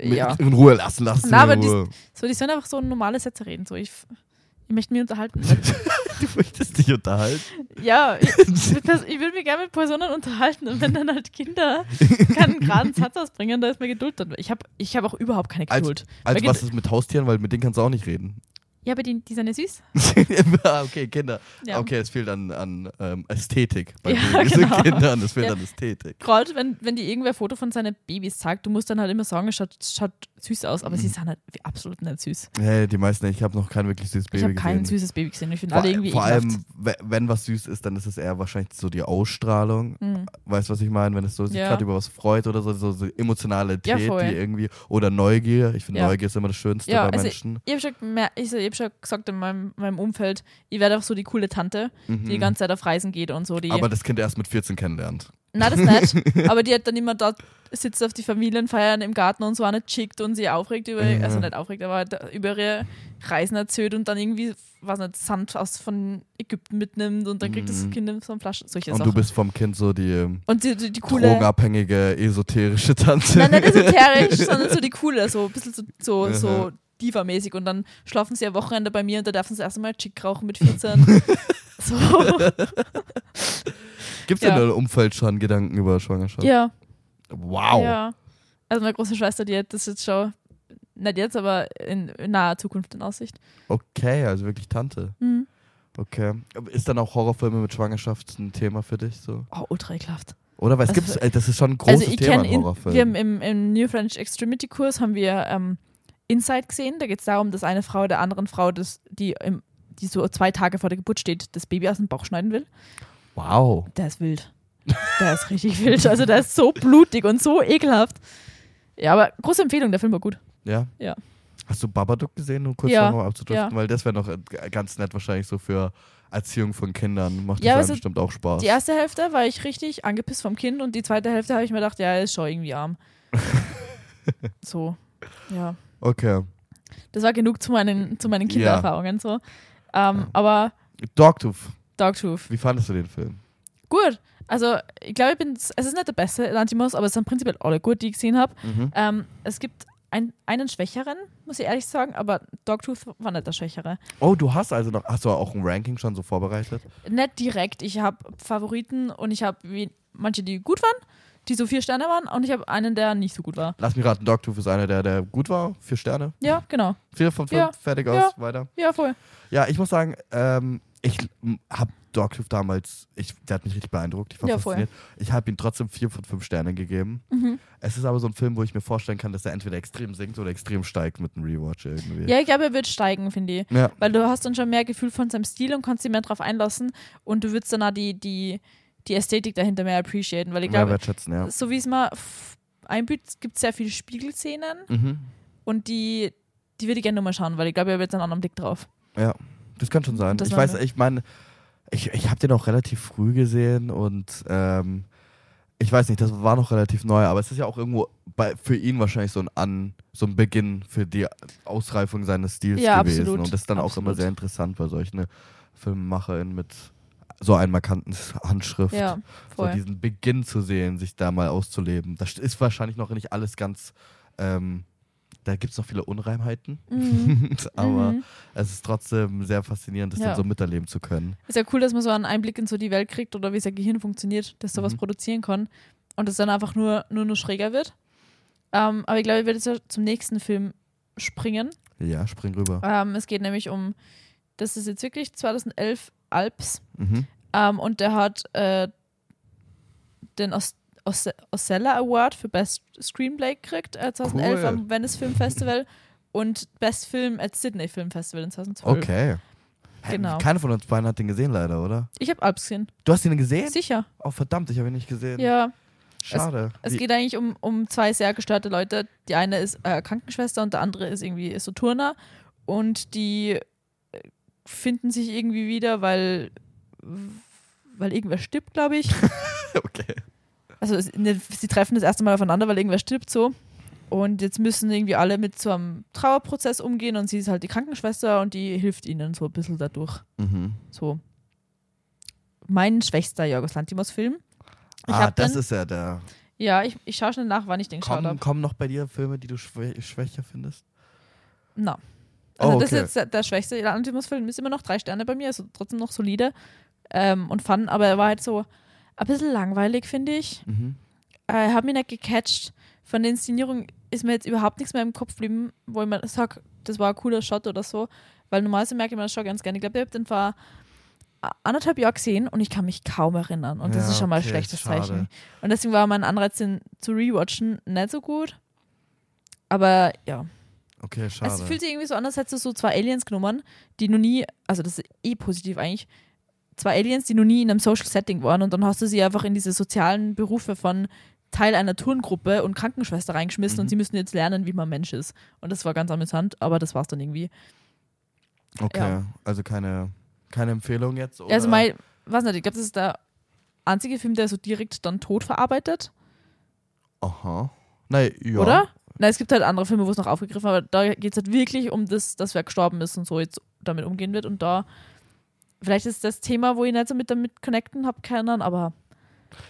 Ja. In Ruhe lassen, lassen. Na, aber Ruhe. So, die sollen einfach so normale Sätze reden. So, ich, ich möchte mich unterhalten. Du möchtest dich unterhalten. ja, ich, ich würde mich gerne mit Personen unterhalten und wenn dann halt Kinder keinen geraden Satz ausbringen, da ist mir Geduld dann. Ich habe ich hab auch überhaupt keine Geduld. Also Weil was ist mit Haustieren, weil mit denen kannst du auch nicht reden. Ja, aber die, die sind ja süß. Ah, okay, Kinder. Ja. Okay, es fehlt an, an ähm, Ästhetik bei Ja, genau. Kindern. Es fehlt Ja. an Ästhetik. Gerade wenn, wenn die irgendwer Foto von seinen Babys zeigt, du musst dann halt immer sagen, es schaut, schaut süß aus, aber sie Mhm. sind halt absolut nicht süß. Hey, die meisten, ich habe noch kein wirklich süßes Baby ich habe kein gesehen. süßes Baby gesehen. Ich finde Vor, alle irgendwie vor ekelhaft. allem, we- wenn was süß ist, dann ist es eher wahrscheinlich so die Ausstrahlung. Mhm. Weißt du, was ich meine? Wenn es so sich Ja. gerade über was freut oder so, so, so Emotionalität, Ja, voll. die irgendwie, oder Neugier. Ich finde. Neugier ist immer das Schönste Ja, bei also Menschen. Ich habe schon, gemer- ich, ich hab schon gesagt in meinem, meinem Umfeld, ich werde auch so die coole Tante, die die Mhm. ganze Zeit auf Reisen geht und so. Die, Aber das Kind erst mit 14 kennenlernt. Nein, das nicht. aber die hat dann immer dort sitzt auf die Familienfeiern im Garten und so nicht schickt und sie aufregt über, Ja. also nicht aufregt, aber halt über ihre Reisen erzählt und dann irgendwie, was nicht, Sand aus von Ägypten mitnimmt und dann kriegt das Mhm. Kind in so eine Flasche, solche Und Sachen. du bist vom Kind so die und die, die, die coole, drogenabhängige, esoterische Tante. nein, nicht esoterisch, sondern so die coole, so ein bisschen so, so, Aha. so Diva-mäßig und dann schlafen sie am Wochenende bei mir und da dürfen sie erst einmal Chick rauchen mit 14. so. Gibt es Ja. in deinem Umfeld schon Gedanken über Schwangerschaft? Ja. Wow. Ja. Also meine große Schwester, die hat das jetzt schon, nicht jetzt, aber in, in naher Zukunft in Aussicht. Okay, also wirklich Tante. Mhm. Okay. Ist dann auch Horrorfilme mit Schwangerschaft ein Thema für dich so? Oh, ultra ekelhaft. Oder? Weil es Also- gibt's, äh, das ist schon ein großes also ich Thema in, Horrorfilmen. wir haben im, im New French Extremity Kurs haben wir ähm, Inside gesehen. Da geht es darum, dass eine Frau der anderen Frau, das, die, im, die so zwei Tage vor der Geburt steht, das Baby aus dem Bauch schneiden will. wow. Der ist wild. Der ist richtig wild. Also der ist so blutig und so ekelhaft. Ja, aber große Empfehlung, der Film war gut. Ja? Ja. Hast du Babadook gesehen, um kurz Ja, noch mal abzudriften? Weil das wäre noch äh, ganz nett wahrscheinlich so für Erziehung von Kindern. Macht Ja, das also bestimmt auch Spaß. Die erste Hälfte war ich richtig angepisst vom Kind und die zweite Hälfte habe ich mir gedacht, ja, er ist schon irgendwie arm. so, ja. Okay. Das war genug zu meinen, zu meinen Kindererfahrungen so. Ähm, Aber Dogtooth, Dogtooth, wie fandest du den Film? gut. Also ich glaube, ich bin, es ist nicht der beste Lantimos, aber es sind prinzipiell alle gut, die ich gesehen habe. Mhm. Ähm, es gibt ein, einen schwächeren, muss ich ehrlich sagen, aber Dogtooth war nicht der schwächere. Oh, du hast also noch, hast du auch ein Ranking schon so vorbereitet? Nicht direkt. Ich habe Favoriten und ich habe manche, die gut waren, die so vier Sterne waren und ich habe einen, der nicht so gut war. Lass mich raten, Dogtooth ist einer, der, der gut war. Vier Sterne. Ja, genau. Vier von fünf, Ja. fertig Ja. aus, weiter. Ja, voll. Ja, ich muss sagen, ähm, ich habe Dogtooth damals, ich, der hat mich richtig beeindruckt. Ich war Ja, voll. fasziniert. Ich habe ihm trotzdem vier von fünf Sternen gegeben. Mhm. Es ist aber so ein Film, wo ich mir vorstellen kann, dass er entweder extrem sinkt oder extrem steigt mit einem Rewatch irgendwie. Ja, ich glaube, er wird steigen, finde ich. Ja. Weil du hast dann schon mehr Gefühl von seinem Stil und kannst dich mehr drauf einlassen und du würdest dann auch die, die, die Ästhetik dahinter mehr appreciaten. Weil ich glaube, ja. so wie es mal einbüht, gibt es sehr viele Spiegelszenen Mhm. und die, die würde ich gerne nochmal schauen, weil ich glaube, er wird einen anderen Blick drauf. Ja, das kann schon sein. Ich weiß, ich meine, Ich, ich habe den auch relativ früh gesehen und ähm, ich weiß nicht, das war noch relativ neu, aber es ist ja auch irgendwo bei, für ihn wahrscheinlich so ein An, so ein Beginn für die Ausreifung seines Stils Ja, gewesen. absolut. Und das ist dann auch immer Absolut. sehr interessant bei solchen Filmemacherinnen mit so einer markanten Handschrift. Ja, so diesen Beginn zu sehen, sich da mal auszuleben. Das ist wahrscheinlich noch nicht alles ganz, ähm, da gibt es noch viele Unreimheiten, Mhm. aber Mhm. es ist trotzdem sehr faszinierend, das Ja. dann so miterleben zu können. Ist ja cool, dass man so einen Einblick in so die Welt kriegt oder wie sein Gehirn funktioniert, dass sowas Mhm. produzieren kann und es dann einfach nur, nur, nur schräger wird. Ähm, aber ich glaube, ich werde jetzt zum nächsten Film springen. Ja, spring rüber. Ähm, es geht nämlich um, das ist jetzt wirklich 2011 Alps Mhm. ähm, und der hat äh, den Os Os Osella Award für Best Screenplay gekriegt äh, 2011 Cool. am Venice Film Festival und Best Film at Sydney Film Festival in 2012. Okay. Genau. Keiner von uns beiden hat den gesehen, leider, oder? Ich habe Alps gesehen. Du hast ihn gesehen? Sicher. Oh, verdammt, ich habe ihn nicht gesehen. Ja. Schade. Es Wie- geht eigentlich um, um zwei sehr gestörte Leute. Die eine ist äh, Krankenschwester und der andere ist irgendwie ist so Turner. Und die finden sich irgendwie wieder, weil, weil irgendwer stirbt, glaube ich. okay. Also es, ne, sie treffen das erste Mal aufeinander, weil irgendwer stirbt so. Und jetzt müssen irgendwie alle mit so einem Trauerprozess umgehen und sie ist halt die Krankenschwester und die hilft ihnen so ein bisschen dadurch. Mhm. So. Mein schwächster Jorgos Lantimos-Film. Ah, das den, ist ja der. ja, ich, ich schaue schnell nach, wann ich den geschaut Kommen, habe. kommen noch bei dir Filme, die du schwä schwächer findest? Na. Also Oh, das ist okay. jetzt der, schwächste Lantimos-Film, ist immer noch drei Sterne bei mir, also trotzdem noch solide ähm, und fun, aber er war halt so ein bisschen langweilig, finde ich. Mhm. Äh, Er hat mich nicht gecatcht. Von der Inszenierung ist mir jetzt überhaupt nichts mehr im Kopf geblieben, wo ich mir sage, das war ein cooler Shot oder so, weil normalerweise merke ich mir das schon ganz gerne. Ich glaube, ich habe den vor anderthalb Jahren gesehen und ich kann mich kaum erinnern und das Ja, ist schon mal ein okay, schlechtes schade. Zeichen. Und deswegen war mein Anreiz, den zu rewatchen, nicht so gut. Aber ja, Okay, schade. es fühlt sich irgendwie so an, als hättest du so zwei Aliens genommen, die noch nie, also das ist eh positiv eigentlich, zwei Aliens, die noch nie in einem Social Setting waren und dann hast du sie einfach in diese sozialen Berufe von Teil einer Turngruppe und Krankenschwester reingeschmissen Mhm. und sie müssen jetzt lernen, wie man Mensch ist. Und das war ganz amüsant, aber das war's dann irgendwie. okay, ja. also keine, keine Empfehlung jetzt? Oder? Also mein, weiß nicht, ich glaube, das ist der einzige Film, der so direkt dann tot verarbeitet, Aha. Nein, ja. oder? Nein, es gibt halt andere Filme, wo es noch aufgegriffen aber da geht es halt wirklich um das, dass wer gestorben ist und so jetzt damit umgehen wird. Und da, vielleicht ist das Thema, wo ich nicht so mit damit connecten habe können, aber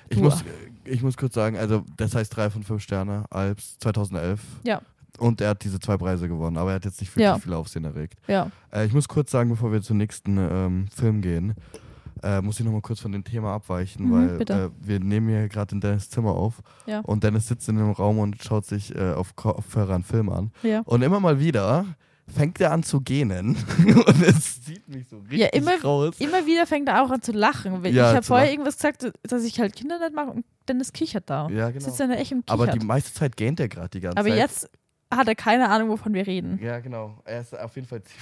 Ich muss, ich muss kurz sagen, also das heißt drei von fünf Sterne, Alps 2011. Ja. Und er hat diese zwei Preise gewonnen, aber er hat jetzt nicht wirklich Ja. viel Aufsehen erregt. ja. Äh, ich muss kurz sagen, bevor wir zum nächsten ähm, Film gehen, äh, muss ich nochmal kurz von dem Thema abweichen, Mhm, weil äh, wir nehmen hier gerade in Dennis Zimmer auf Ja. und Dennis sitzt in dem Raum und schaut sich äh, auf Kopfhörer einen Film an. Ja. Und immer mal wieder fängt er an zu gähnen und es zieht mich so richtig Ja, immer- raus. Immer wieder fängt er auch an zu lachen. Weil Ja, ich habe vorher lachen. irgendwas gesagt, dass ich halt Kinder nicht mag und Dennis kichert da. Ja, genau. Sitzt er echt Aber kichert. die meiste Zeit gähnt er gerade die ganze Aber Zeit. jetzt hat er keine Ahnung, wovon wir reden. Ja, genau. Er ist auf jeden Fall.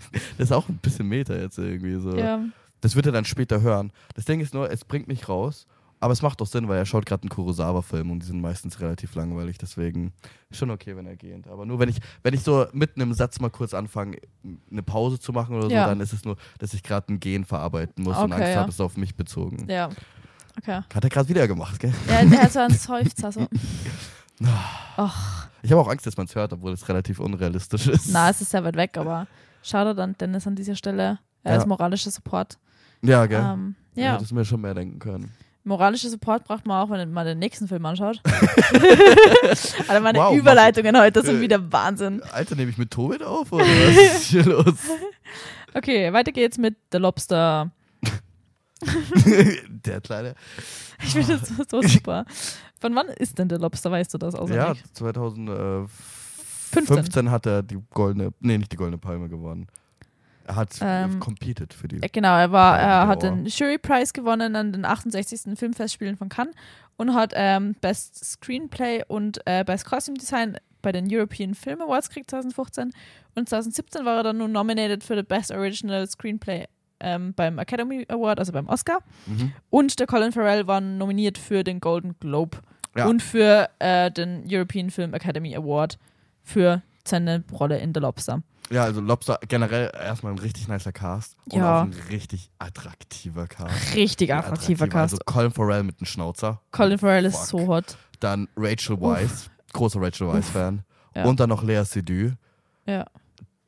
Das ist auch ein bisschen Meta jetzt irgendwie so. Ja. Das wird er dann später hören. Das Ding ist nur, es bringt mich raus. Aber es macht doch Sinn, weil er schaut gerade einen Kurosawa-Film und die sind meistens relativ langweilig. Deswegen ist schon okay, wenn er geht. Aber nur wenn ich, wenn ich so mitten im Satz mal kurz anfange, eine Pause zu machen oder so, Ja. dann ist es nur, dass ich gerade ein Gen verarbeiten muss und Okay, Angst ja. habe, es ist auf mich bezogen. Ja. Okay. Hat er gerade wieder gemacht, gell? Ja, der hat so einen Seufzer. So. Ach, Ich habe auch Angst, dass man es hört, obwohl es relativ unrealistisch ist. na, es ist sehr weit weg, aber schade dann Dennis an dieser Stelle. Er Ja. ist moralischer Support. Ja, gell? Ähm, Ja. Hättest mir schon mehr denken können. moralischer Support braucht man auch, wenn man den nächsten Film anschaut. Alter, meine Wow, Überleitungen heute sind Äh, wieder Wahnsinn. Alter, nehme ich mit Tobit auf oder was ist hier los? Okay, weiter geht's mit The Lobster. Der kleine. Ich finde das so, so super. Von wann ist denn The Lobster? Weißt du das Ja, auswendig? 2015 hat er die goldene, nee, nicht die goldene Palme gewonnen. Er hat Ähm, competed für die. Ja, Genau, er war, er hat den Jury Prize gewonnen an den 68. Filmfestspielen von Cannes und hat ähm, Best Screenplay und äh, Best Costume Design bei den European Film Awards gekriegt 2015 und 2017 war er dann nun nominated für the Best Original Screenplay ähm, beim Academy Award, also beim Oscar Mhm. und der Colin Farrell war nominiert für den Golden Globe Ja. und für äh, den European Film Academy Award für seine Rolle in The Lobster. Ja, also Lobster generell erstmal ein richtig nicer Cast. Und Ja. auch ein richtig attraktiver Cast. Richtig attraktiver attraktiver. Cast. Also Colin Farrell mit einem Schnauzer. Colin Farrell ist Fuck. so hot. Dann Rachel Weisz, großer Rachel Weisz-Fan. Ja. Und dann noch Lea Seydoux. Ja.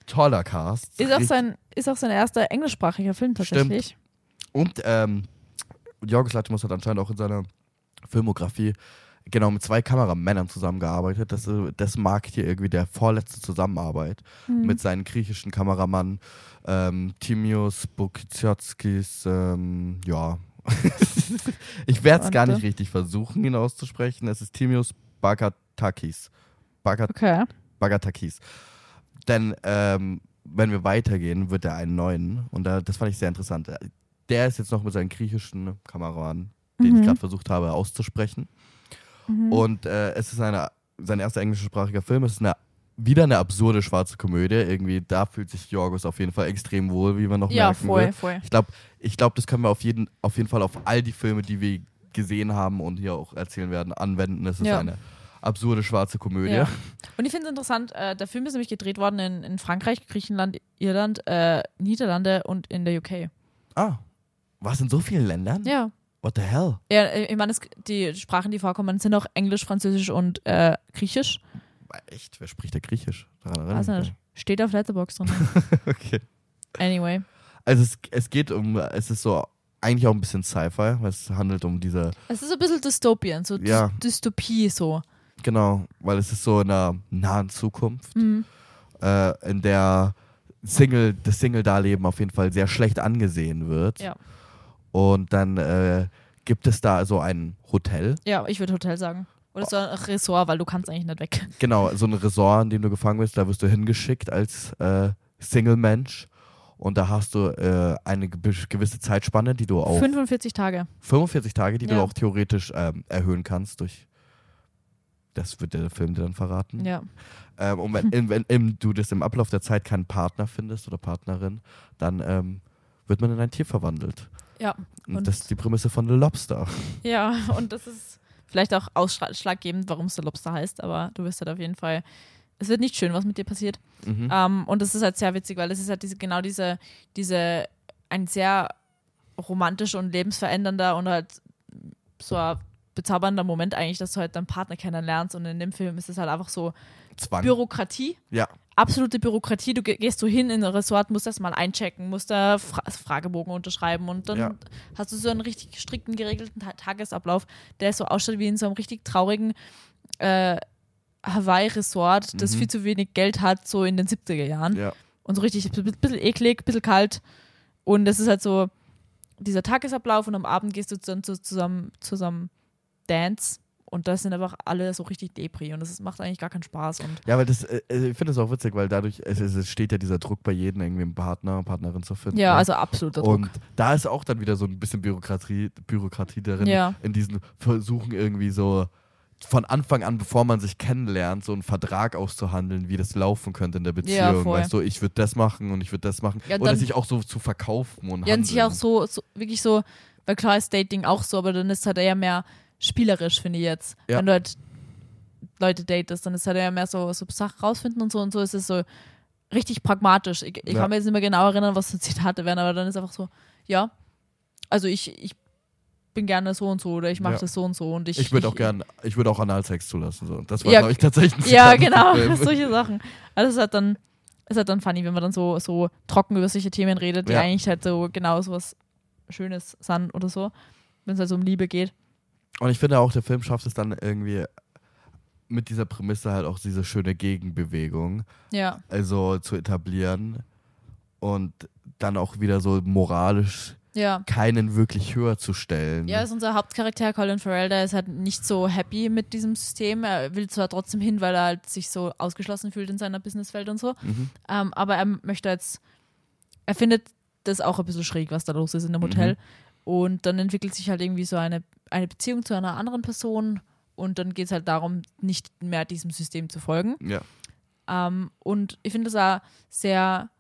Toller Cast. Ist auch, sein, ist auch sein erster englischsprachiger Film tatsächlich. Und ähm, Jorgos Lanthimos hat anscheinend auch in seiner Filmografie genau mit zwei Kameramännern zusammengearbeitet. Das, äh, das markt hier irgendwie der vorletzte Zusammenarbeit Mhm. mit seinen griechischen Kameramann ähm, Timios Bukitskis. Ähm, ja. ich werde es gar nicht richtig versuchen, ihn auszusprechen. Es ist Timios Bagatakis. Bagat Okay. Bagatakis. Denn ähm, wenn wir weitergehen, wird er einen neuen. Und da, das fand ich sehr interessant. Der ist jetzt noch mit seinen griechischen Kameramann, den ich Mhm. gerade versucht habe auszusprechen. Mhm. Und äh, es ist eine, sein erster englischsprachiger Film. Es ist eine, wieder eine absurde schwarze Komödie. Irgendwie, da fühlt sich Jorgos auf jeden Fall extrem wohl, wie man noch ja, merken voll, wird. voll. Ich glaube, ich glaub, das können wir auf jeden, auf jeden Fall auf all die Filme, die wir gesehen haben und hier auch erzählen werden, anwenden. Es ist Ja. eine absurde schwarze Komödie. Ja. Und ich finde es interessant, äh, der Film ist nämlich gedreht worden in, in Frankreich, Griechenland, Irland, äh, Niederlande und in der UK. Ah, was in so vielen Ländern? Ja. What the hell? Ja, äh, ich meine, es- die Sprachen, die vorkommen, sind auch Englisch, Französisch und äh, Griechisch. Echt? Wer spricht da Griechisch? Daran Also ich nicht. Steht auf Letterbox drin. Okay. Anyway. Also es, es geht um, es ist so eigentlich auch ein bisschen Sci-Fi, weil es handelt um diese, Es ist so ein bisschen Dystopien, so Ja. Dystopie so. genau, weil es ist so in einer nahen Zukunft, Mhm. äh, in der Single, das Single-Darleben auf jeden Fall sehr schlecht angesehen wird. Ja. Und dann äh, gibt es da so ein Hotel, Ja, ich würde Hotel sagen. Oder so ein Ressort, weil du kannst eigentlich nicht weg. genau, so ein Resort, in dem du gefangen bist, da wirst du hingeschickt als äh, Single-Mensch. Und da hast du äh, eine ge- gewisse Zeitspanne, die du auch 45 Tage. 45 Tage, die du Ja. auch theoretisch ähm, erhöhen kannst durch. Das wird der Film dir dann verraten. Ja. Ähm, und wenn, wenn im, du das im Ablauf der Zeit keinen Partner findest oder Partnerin, dann ähm, wird man in ein Tier verwandelt. Ja. Und, Und- das ist die Prämisse von The Lobster. Ja, und das ist vielleicht auch ausschlaggebend, warum es der Lobster heißt, aber du wirst halt auf jeden Fall. Es wird nicht schön, was mit dir passiert. Mhm. Ähm, und das ist halt sehr witzig, weil es ist halt diese, genau diese, diese, ein sehr romantischer und lebensverändernder und halt so ein bezaubernder Moment eigentlich, dass du halt deinen Partner kennenlernst und in dem Film ist es halt einfach so Zwang. Bürokratie, ja, absolute Bürokratie. Du ge- gehst so hin in ein Resort, musst das mal einchecken, musst da Fra Fragebogen unterschreiben und dann Ja. hast du so einen richtig strikten, geregelten Ta Tagesablauf, der so ausschaut wie in so einem richtig traurigen äh, Hawaii-Resort, das Mhm. viel zu wenig Geld hat, so in den 70er Jahren. ja. Und so richtig ein bisschen eklig, ein bisschen kalt. Und das ist halt so dieser Tagesablauf und am Abend gehst du dann zu, zusammen, zusammen Dance und das sind einfach alle so richtig Depri und das ist, macht eigentlich gar keinen Spaß. Und Ja, weil das, äh, ich finde das auch witzig, weil dadurch, es, es steht ja dieser Druck bei jedem, irgendwie einen Partner, Partnerin zu finden. ja, ne? also absoluter Druck. Und da ist auch dann wieder so ein bisschen Bürokratie, Bürokratie darin, Ja. in diesen Versuchen irgendwie so von Anfang an, bevor man sich kennenlernt, so einen Vertrag auszuhandeln, wie das laufen könnte in der Beziehung. voll. weißt du, ich würde das machen und ich würde das machen. Ja, Oder sich auch so zu verkaufen und Ja, handeln. und sich auch so, so, wirklich so, weil klar ist Dating auch so, aber dann ist halt eher mehr spielerisch, finde ich jetzt. Ja. Wenn du halt Leute datest, dann ist halt eher mehr so, so Sachen rausfinden und so und so ist es so richtig pragmatisch. Ich, ich Ja. kann mir jetzt nicht mehr genau erinnern, was so Zitate wären, aber dann ist einfach so, ja, also ich, ich bin gerne so und so oder ich mache Ja. das so und so und ich. Ich würde auch gern, ich würde auch Analsex zulassen. So. Das war, Ja, glaube ich, tatsächlich ein Ja, genau, solche Sachen. Also es ist halt dann, ist halt dann funny, wenn man dann so, so trocken über solche Themen redet, die Ja. eigentlich halt so genau so was Schönes sind oder so, wenn es halt so um Liebe geht. Und ich finde auch, der Film schafft es dann irgendwie mit dieser Prämisse halt auch diese schöne Gegenbewegung. Ja, also zu etablieren und dann auch wieder so moralisch ja. keinen wirklich höher zu stellen. Ja, ist unser Hauptcharakter Colin Farrell, der ist halt nicht so happy mit diesem System. Er will zwar trotzdem hin, weil er halt sich so ausgeschlossen fühlt in seiner Businesswelt und so. Mhm. Ähm, aber er möchte jetzt, er findet das auch ein bisschen schräg, was da los ist in dem Hotel. Mhm. Und dann entwickelt sich halt irgendwie so eine, eine Beziehung zu einer anderen Person und dann geht es halt darum, nicht mehr diesem System zu folgen. Ja. Ähm, und ich finde das auch sehr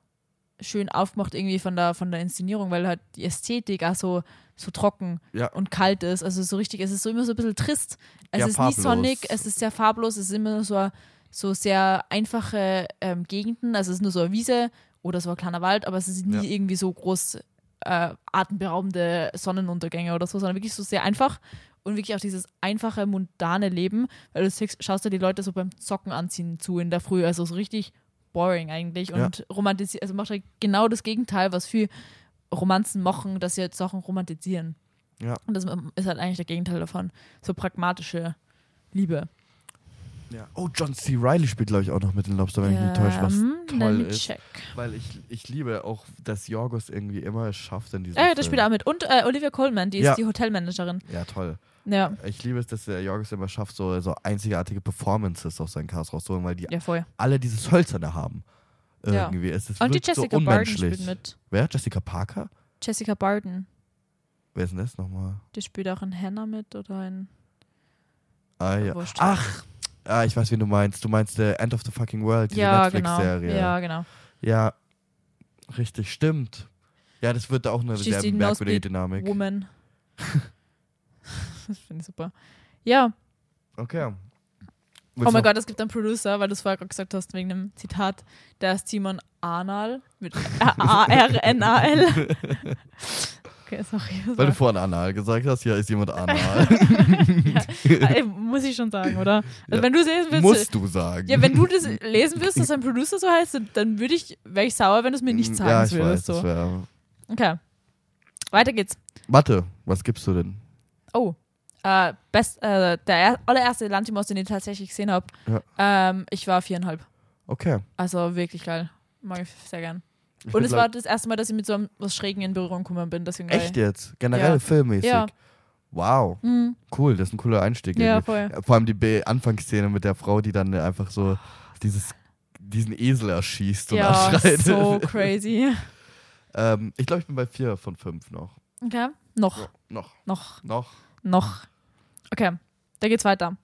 schön aufgemacht irgendwie von der, von der Inszenierung, weil halt die Ästhetik auch so, so trocken Ja. und kalt ist. Also so richtig, es ist so immer so ein bisschen trist. Es Ja, ist farblos. nie sonnig, es ist sehr farblos, es ist immer so so sehr einfache ähm, Gegenden. Also es ist nur so eine Wiese oder so ein kleiner Wald, aber es ist nie Ja. irgendwie so groß äh, atemberaubende Sonnenuntergänge oder so, sondern wirklich so sehr einfach und wirklich auch dieses einfache, mundane Leben, weil du schaust dir die Leute so beim Zocken anziehen zu in der Früh, also so richtig boring eigentlich Ja. und romantisiert, also macht halt genau das Gegenteil, was viel Romanzen machen, dass sie jetzt Sachen romantisieren. Ja. Und das ist halt eigentlich der Gegenteil davon. So pragmatische Liebe. Ja. Oh, John C. Reilly spielt, glaube ich, auch noch mit den Lobster, wenn ich mich nicht täusche, was let toll ist. check. Weil ich, ich liebe auch, dass Jorgos irgendwie immer es schafft in diesem Ja, Film. das spielt er auch mit. Und äh, Olivia Colman, die ist Ja. die Hotelmanagerin. Ja, toll. Ja, Ich liebe es, dass der Jorgos immer schafft, so, so einzigartige Performances aus seinen Cast rauszuholen, weil die ja, alle dieses Hölzerne haben. Ja. Irgendwie. Es, es Und die Jessica so Barton spielt mit. Wer? Jessica Parker? Jessica Barton. Wer ist denn das nochmal? Die spielt auch in Hannah mit oder in. Ah, ja. Ach, ah, ich weiß, wen du meinst. Du meinst The End of the Fucking World, diese ja, genau. Netflix-Serie. Ja, genau. Ja, richtig, stimmt. Ja, das wird auch eine She's sehr merkwürdige Dynamik. Woman. das finde ich super. Ja, Okay. oh mein Gott, es gibt einen Producer, weil du es vorher gerade gesagt hast, wegen dem Zitat, der ist Simon Arnal mit A-R-N-A-L. okay, sorry. Weil du vorhin anal gesagt hast, ja, ist jemand anal. Ey, muss ich schon sagen, oder? Also Ja. wenn du lesen willst, Musst du sagen. ja, wenn du das lesen wirst, dass ein Producer so heißt, dann- würde ich, wäre ich sauer, wenn du es mir nicht sagen Ja, ich würdest. weiß, so. wär... Okay. Weiter geht's. Warte, was gibst du denn? Oh. Äh, best, äh, der er allererste Lantimos, den ich tatsächlich gesehen habe. Ja. Ähm, ich war viereinhalb. Okay. Also wirklich geil. Mag ich sehr gern. Ich Und es war das erste Mal, dass ich mit so einem, was Schrägen in Berührung gekommen bin. Deswegen geil. Echt jetzt? Generell Ja. filmmäßig? Ja. Wow, Mhm. cool, das ist ein cooler Einstieg. Ja, voll. Vor allem die Be- Anfangsszene mit der Frau, die dann einfach so dieses, diesen Esel erschießt und Ja, anschreit. so crazy. ähm, ich glaube, ich bin bei vier von fünf noch. Okay. Noch, Noch, noch, noch. noch. Okay, da geht's weiter.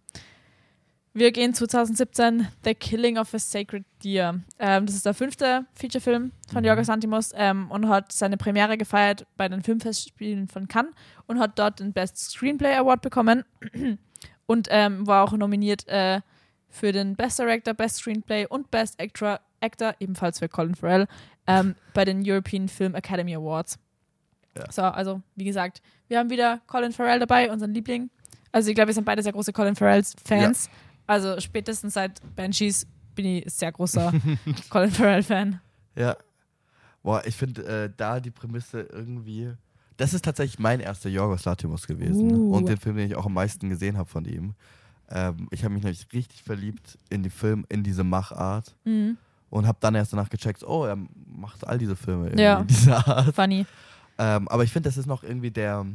Wir gehen zu 2017, The Killing of a Sacred Deer. Ähm, das ist der fünfte Featurefilm von Mhm. Jorgos ähm, und hat seine Premiere gefeiert bei den Filmfestspielen von Cannes und hat dort den Best Screenplay Award bekommen und ähm, war auch nominiert äh, für den Best Director, Best Screenplay und Best Actor, Actor ebenfalls für Colin Farrell, ähm, bei den European Film Academy Awards. Ja. So, also wie gesagt, wir haben wieder Colin Farrell dabei, unseren Liebling. Also ich glaube, wir sind beide sehr große Colin Farrell-Fans. Also spätestens seit Banshees bin ich sehr großer Colin Farrell-Fan. Ja. Boah, ich finde äh, da die Prämisse irgendwie. Das ist tatsächlich mein erster Jorgos Lanthimos gewesen. Uh. Und den Film, den ich auch am meisten gesehen habe von ihm. Ähm, ich habe mich nämlich richtig verliebt in die Film, in diese Machart. Mhm. Und habe dann erst danach gecheckt, oh, er macht all diese Filme Ja. in dieser Art. Funny. Ähm, aber ich finde, das ist noch irgendwie der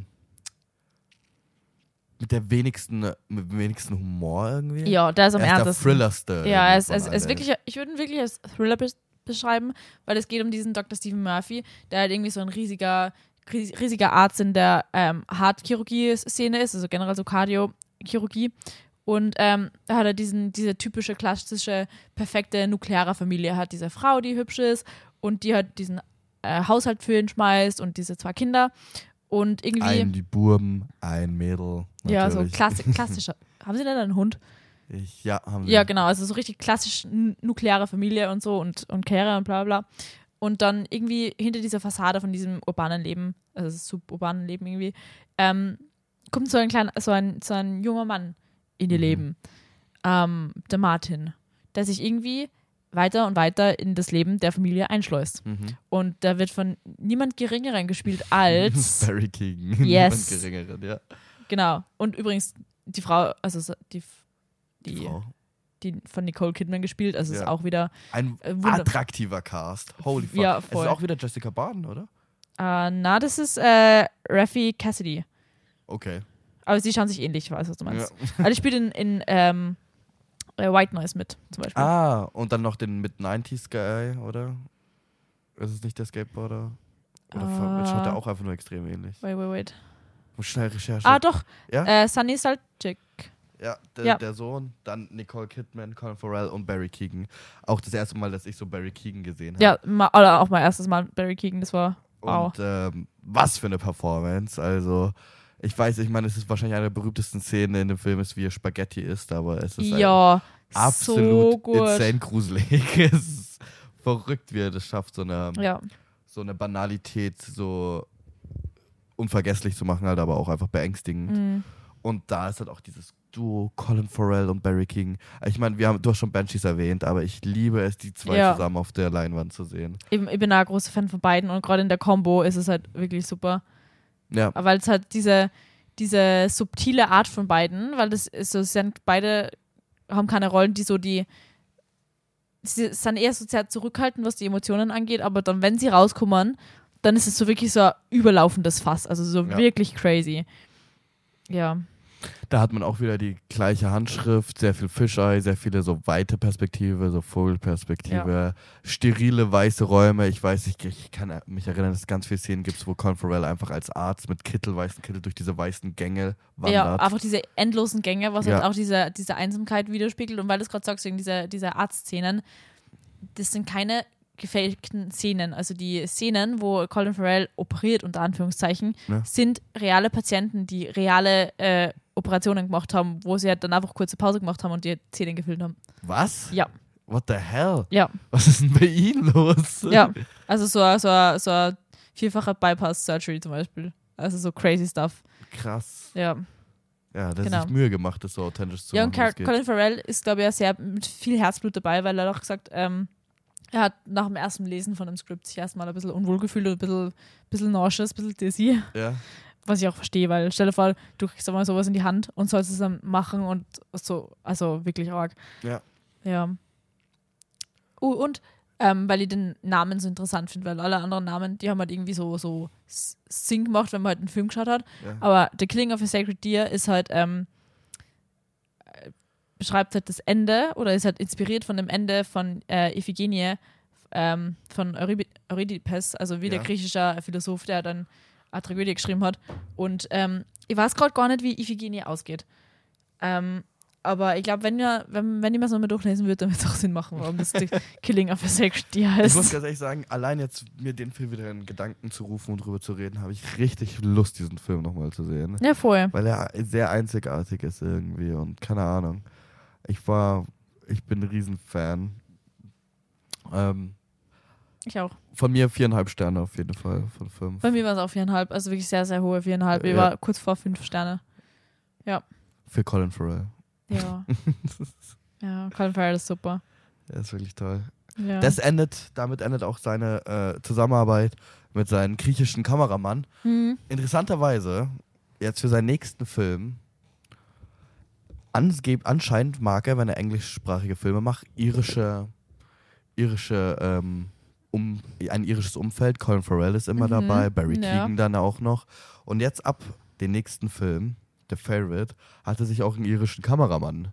mit der wenigsten, mit dem wenigsten Humor irgendwie. Ja, der ist am er ist der thrillerste. Ja, irgendwie es, es, wirklich, ich würde ihn wirklich als Thriller bes- beschreiben, weil es geht um diesen Dr. Stephen Murphy, der halt irgendwie so ein riesiger, ries- riesiger Arzt in der ähm, Hartchirurgie-Szene ist, also generell so Kardiochirurgie. Und ähm, da hat er diesen, diese typische, klassische, perfekte nukleare Familie. Er hat diese Frau, die hübsch ist und die hat diesen äh, Haushalt für ihn schmeißt und diese zwei Kinder. Und irgendwie, Ein die Burben, ein Mädel. ja, so natürlich. klassi klassischer. Haben sie denn einen Hund? Ich, ja, haben sie. Ja, genau, also so richtig klassisch nukleare Familie und so und, und Karriere und bla bla. bla. Und dann irgendwie hinter dieser Fassade von diesem urbanen Leben, also suburbanen Leben irgendwie, ähm, kommt so ein kleiner, so ein, so ein junger Mann in ihr Mhm. Leben. Ähm, der Martin, der sich irgendwie weiter und weiter in das Leben der Familie einschleust. Mhm. Und der wird von niemand Geringeren gespielt als, Barry Keegan. Yes. Niemand geringeren, ja. genau, und übrigens die Frau, also so- die, Die, die, Frau. die von Nicole Kidman gespielt, also ist Ja. auch wieder Ein Äh, wunder- attraktiver Cast. Holy fuck. Ja, Es voll. ist auch wieder Jessica Barden, oder? Äh, na, das ist äh, Raffi Cassidy. Okay. Aber sie schauen sich ähnlich, ich weiß, was du Ja. meinst. Also die spielt in, in ähm, äh, White Noise mit, zum Beispiel. Ah, und dann noch den mit 90s Guy, oder? Ist es nicht der Skateboarder? Oder Ah. schaut der auch einfach nur extrem ähnlich? Wait, wait, wait. Muss schnell Recherche. Ah, doch. Ja? Äh, Sunny Salchik. Ja, der, Ja. der Sohn, dann Nicole Kidman, Colin Farrell und Barry Keegan. Auch das erste Mal, dass ich so Barry Keegan gesehen habe. Ja, ma, oder auch mein erstes Mal Barry Keegan, das war wow. Und ähm, was für eine Performance. Also, ich weiß, ich meine, es ist wahrscheinlich eine der berühmtesten Szenen in dem Film, ist, wie er Spaghetti isst, aber es ist Ja, absolut gut. insane gruselig. es ist verrückt, wie er das schafft, so eine, Ja, so eine Banalität so unvergesslich zu machen, halt aber auch einfach beängstigend. mhm. Und da ist halt auch dieses Duo Colin Farrell und Barry King. Ich meine, wir haben, du hast schon Banshees erwähnt, aber ich liebe es, die zwei Ja. zusammen auf der Leinwand zu sehen. ich, ich bin auch ein großer Fan von beiden und gerade in der Combo ist es halt wirklich super. Ja, weil es halt diese, diese subtile Art von beiden, weil das ist so, es sind beide haben keine Rollen, die so die sie sind eher so sehr zurückhaltend, was die Emotionen angeht, aber dann, wenn sie rauskommen, dann ist es so wirklich so ein überlaufendes Fass, also so Ja. wirklich crazy. Ja, da hat man auch wieder die gleiche Handschrift, sehr viel Fischei, sehr viele so weite Perspektive, so Vogelperspektive, sterile weiße Räume. Ich weiß, ich, ich kann mich erinnern, dass es ganz viele Szenen gibt, wo Colin Farrell einfach als Arzt mit Kittel, weißen Kittel durch diese weißen Gänge ja, wandert. einfach diese endlosen Gänge, was Ja. halt auch diese, diese Einsamkeit widerspiegelt und weil du es gerade sagst, wegen dieser, dieser Arztszenen, das sind keine gefakten Szenen. Also die Szenen, wo Colin Farrell operiert, unter Anführungszeichen, Ja. sind reale Patienten, die reale äh, Operationen gemacht haben, wo sie halt dann einfach kurze Pause gemacht haben und die Zähne gefüllt haben. Was? Ja, What the hell? ja, Was ist denn bei Ihnen los? ja. Also so, ein- so, so ein vierfacher Bypass-Surgery zum Beispiel. Also so crazy stuff. Krass. Ja. Ja, das Genau. ist Mühe gemacht, das so authentisch zu Ja, und machen. es geht. Colin Farrell ist, glaube ich, ja sehr mit viel Herzblut dabei, weil er auch gesagt, ähm, er hat nach dem ersten Lesen von dem Skript sich erstmal ein bisschen unwohl gefühlt und ein bisschen, bisschen nauseous, ein bisschen dizzy, Ja. was ich auch verstehe, weil stell dir vor, du kriegst einmal sowas in die Hand und sollst es dann machen und so, also wirklich arg. Ja. Ja. Uh, und ähm, weil ich den Namen so interessant finde, weil alle anderen Namen, die haben halt irgendwie so, so S- Sinn gemacht, wenn man halt einen Film geschaut hat. ja. Aber The Killing of a Sacred Deer ist halt, ähm, äh, beschreibt halt das Ende oder ist halt inspiriert von dem Ende von äh, Iphigenie ähm, von Euripides, also wie der Ja. griechische Philosoph, der dann eine Tragödie geschrieben hat. Und ähm, ich weiß gerade gar nicht, wie Iphigenie ausgeht. Ähm, aber ich glaube, wenn, ihr- wenn, wenn ich mir das nochmal durchlesen würde, dann wird es auch Sinn machen, warum das Killing of a Sacred Deer Ich muss heißt. ganz ehrlich sagen, allein jetzt mir den Film wieder in Gedanken zu rufen und drüber zu reden, habe ich richtig Lust, diesen Film nochmal zu sehen. Ja, voll. Weil er sehr einzigartig ist irgendwie und keine Ahnung. Ich war, ich bin ein Riesenfan. Ähm, Ich auch. von mir viereinhalb Sterne auf jeden Fall von fünf. Bei mir war es auch viereinhalb, also wirklich sehr, sehr hohe viereinhalb. Ich Ja. war kurz vor fünf Sterne. Für Colin Farrell. Ja. ja, Colin Farrell ist super. Der ist wirklich toll. Ja. Das endet, damit endet auch seine äh, Zusammenarbeit mit seinem griechischen Kameramann. hm. Interessanterweise, jetzt für seinen nächsten Film, anscheinend mag er, wenn er englischsprachige Filme macht, irische, irische, ähm, um, ein irisches Umfeld. Colin Farrell ist immer Mhm, dabei, Barry ja. Keegan dann auch noch. Und jetzt ab den nächsten Film, The Favorite, hat er sich auch einen irischen Kameramann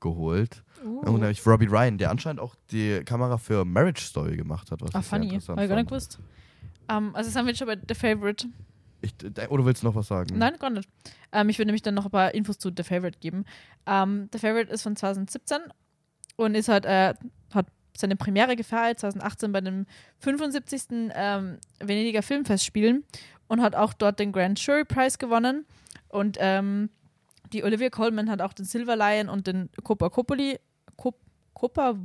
geholt. Und Uh. nämlich Robbie Ryan, der anscheinend auch die Kamera für Marriage Story gemacht hat. Was Ah, funny. Habe ich gar nicht gewusst. Ähm, also, sind wir jetzt schon bei The Favorite. Ich, oder willst du noch was sagen? Nein, gar nicht. Ähm, ich würde nämlich dann noch ein paar Infos zu The Favorite geben. Ähm, The Favorite ist von 2017 und ist halt, äh, hat seine Premiere gefeiert 2018 bei dem 75. Ähm, Venediger Filmfestspielen und hat auch dort den Grand Jury Prize gewonnen. Und ähm, die Olivia Colman hat auch den Silver Lion und den Copa Copoli, Cop, Copa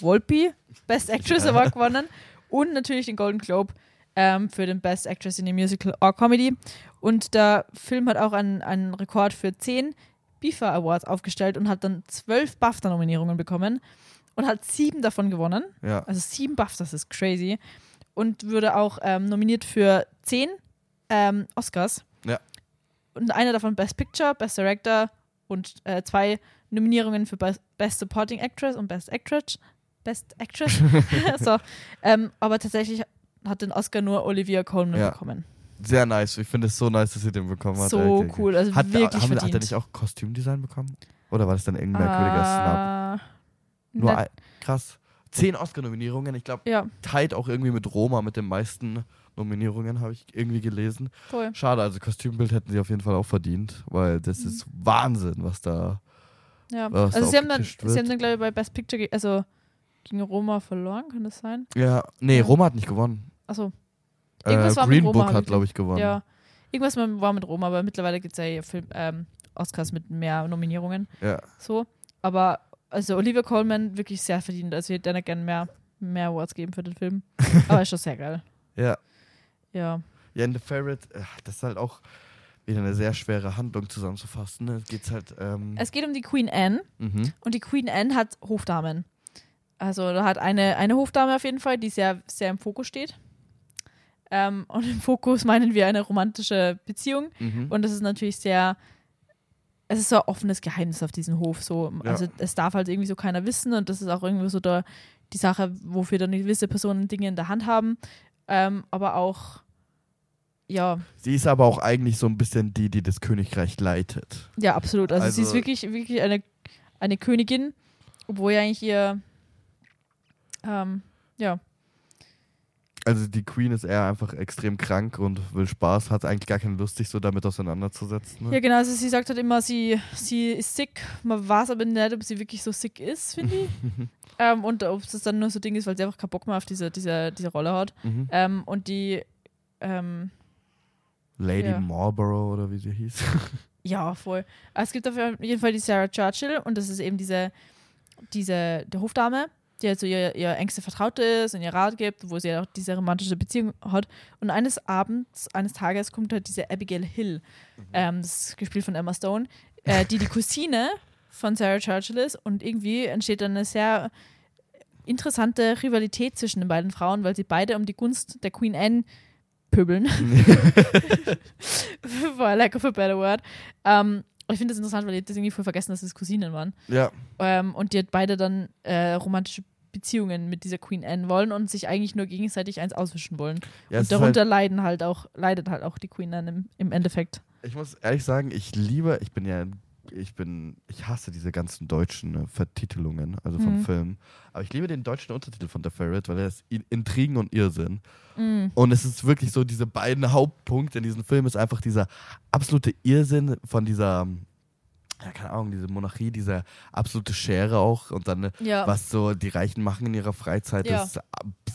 Volpi Best Actress Award gewonnen und natürlich den Golden Globe ähm, für den Best Actress in a Musical or Comedy. Und der Film hat auch einen, einen Rekord für zehn BIFA Awards aufgestellt und hat dann zwölf BAFTA-Nominierungen bekommen und hat sieben davon gewonnen. Ja. Also sieben BAFTAs, das ist crazy. Und wurde auch ähm, nominiert für zehn ähm, Oscars. Ja. Und einer davon Best Picture, Best Director und äh, zwei Nominierungen für Best, Best Supporting Actress und Best Actress. Best Actress. so. ähm, aber tatsächlich hat den Oscar nur Olivia Colman Ja. bekommen. Sehr nice. Ich finde es so nice, dass sie den bekommen hat. So eigentlich. cool, also Hat, wirklich haben, wir- hat er verdient. nicht auch Kostümdesign bekommen? Oder war das dann irgendein merkwürdiger Snap? Äh, Nur ne- ein, krass. Zehn Oscar-Nominierungen. Ich glaube, ja, tight auch irgendwie mit Roma mit den meisten Nominierungen, habe ich irgendwie gelesen. voll. Schade, also Kostümbild hätten sie auf jeden Fall auch verdient, weil das Mhm. ist Wahnsinn, was da. Ja. Was Also da sie haben dann, sie wird. haben dann glaube ich bei Best Picture, also gegen Roma verloren, kann das sein? Ja, nee. Roma hat nicht gewonnen. Achso, Äh, Irgendwas war mit Green Roma, Book hat, glaube ich, gewonnen. ja. Irgendwas mit- war mit Roma, aber mittlerweile gibt es ja hier Film, ähm, Oscars mit mehr Nominierungen. Ja. So. Aber also Olivia Colman wirklich sehr verdient. Also ich hätte gerne mehr, mehr Awards geben für den Film. Aber ist schon sehr geil. Ja. Ja. Ja, in The Favorite, äh, das ist halt auch wieder eine sehr schwere Handlung zusammenzufassen. ne? Es geht halt. Ähm, Es geht um die Queen Anne mhm. und die Queen Anne hat Hofdamen. Also da hat eine, eine Hofdame auf jeden Fall, die sehr, sehr im Fokus steht. Ähm, und im Fokus meinen wir eine romantische Beziehung. Mhm. Und das ist natürlich sehr, es ist so ein offenes Geheimnis auf diesem Hof. So. Ja. Also es darf halt irgendwie so keiner wissen und das ist auch irgendwie so der, die Sache, wofür dann gewisse Personen Dinge in der Hand haben. Ähm, aber auch, ja, Sie ist aber auch eigentlich so ein bisschen die, die das Königreich leitet. ja, absolut. Also, sie ist Also- wirklich, wirklich eine, eine Königin, obwohl ja eigentlich ihr, ähm, ja, Also die Queen ist eher einfach extrem krank und will Spaß, hat eigentlich gar keine Lust, sich so damit auseinanderzusetzen. Ne? Ja, genau. Also sie sagt halt immer, sie, sie ist sick. Man weiß aber nicht, ob sie wirklich so sick ist, finde ich. ähm, und ob es dann nur so Ding ist, weil sie einfach keinen Bock mehr auf diese, diese, diese Rolle hat. Mhm. Ähm, und die, ähm, Lady ja. Marlborough oder wie sie hieß. ja, voll. Es gibt auf jeden Fall die Sarah Churchill und das ist eben diese, diese der Hofdame, die halt so ihr, ihr engste Vertraute ist und ihr Rat gibt, wo sie auch diese romantische Beziehung hat. Und eines Abends, eines Tages kommt halt diese Abigail Hill, ähm, das ist gespielt von Emma Stone, äh, die die Cousine von Sarah Churchill ist und irgendwie entsteht dann eine sehr interessante Rivalität zwischen den beiden Frauen, weil sie beide um die Gunst der Queen Anne pöbeln. For lack of a better word. Ähm, ich finde das interessant, weil ich das irgendwie voll vergessen, dass es Cousinen waren. ja. Ähm, und die hat beide dann äh, romantische Beziehungen mit dieser Queen Anne wollen und sich eigentlich nur gegenseitig eins auswischen wollen. ja und darunter halt, leiden halt auch, leidet halt auch die Queen Anne im, im Endeffekt. ich muss ehrlich sagen, ich liebe, ich bin ja, ich bin, ich hasse diese ganzen deutschen ne, Vertitelungen, also vom Mhm. Film. Aber ich liebe den deutschen Untertitel von The Ferret, weil er ist Intrigen und Irrsinn. Mm. Und es ist wirklich so, diese beiden Hauptpunkte in diesem Film ist einfach dieser absolute Irrsinn von dieser, ja, keine Ahnung, diese Monarchie, diese absolute Schere auch und dann, Ja. was so die Reichen machen in ihrer Freizeit, Ja. das ist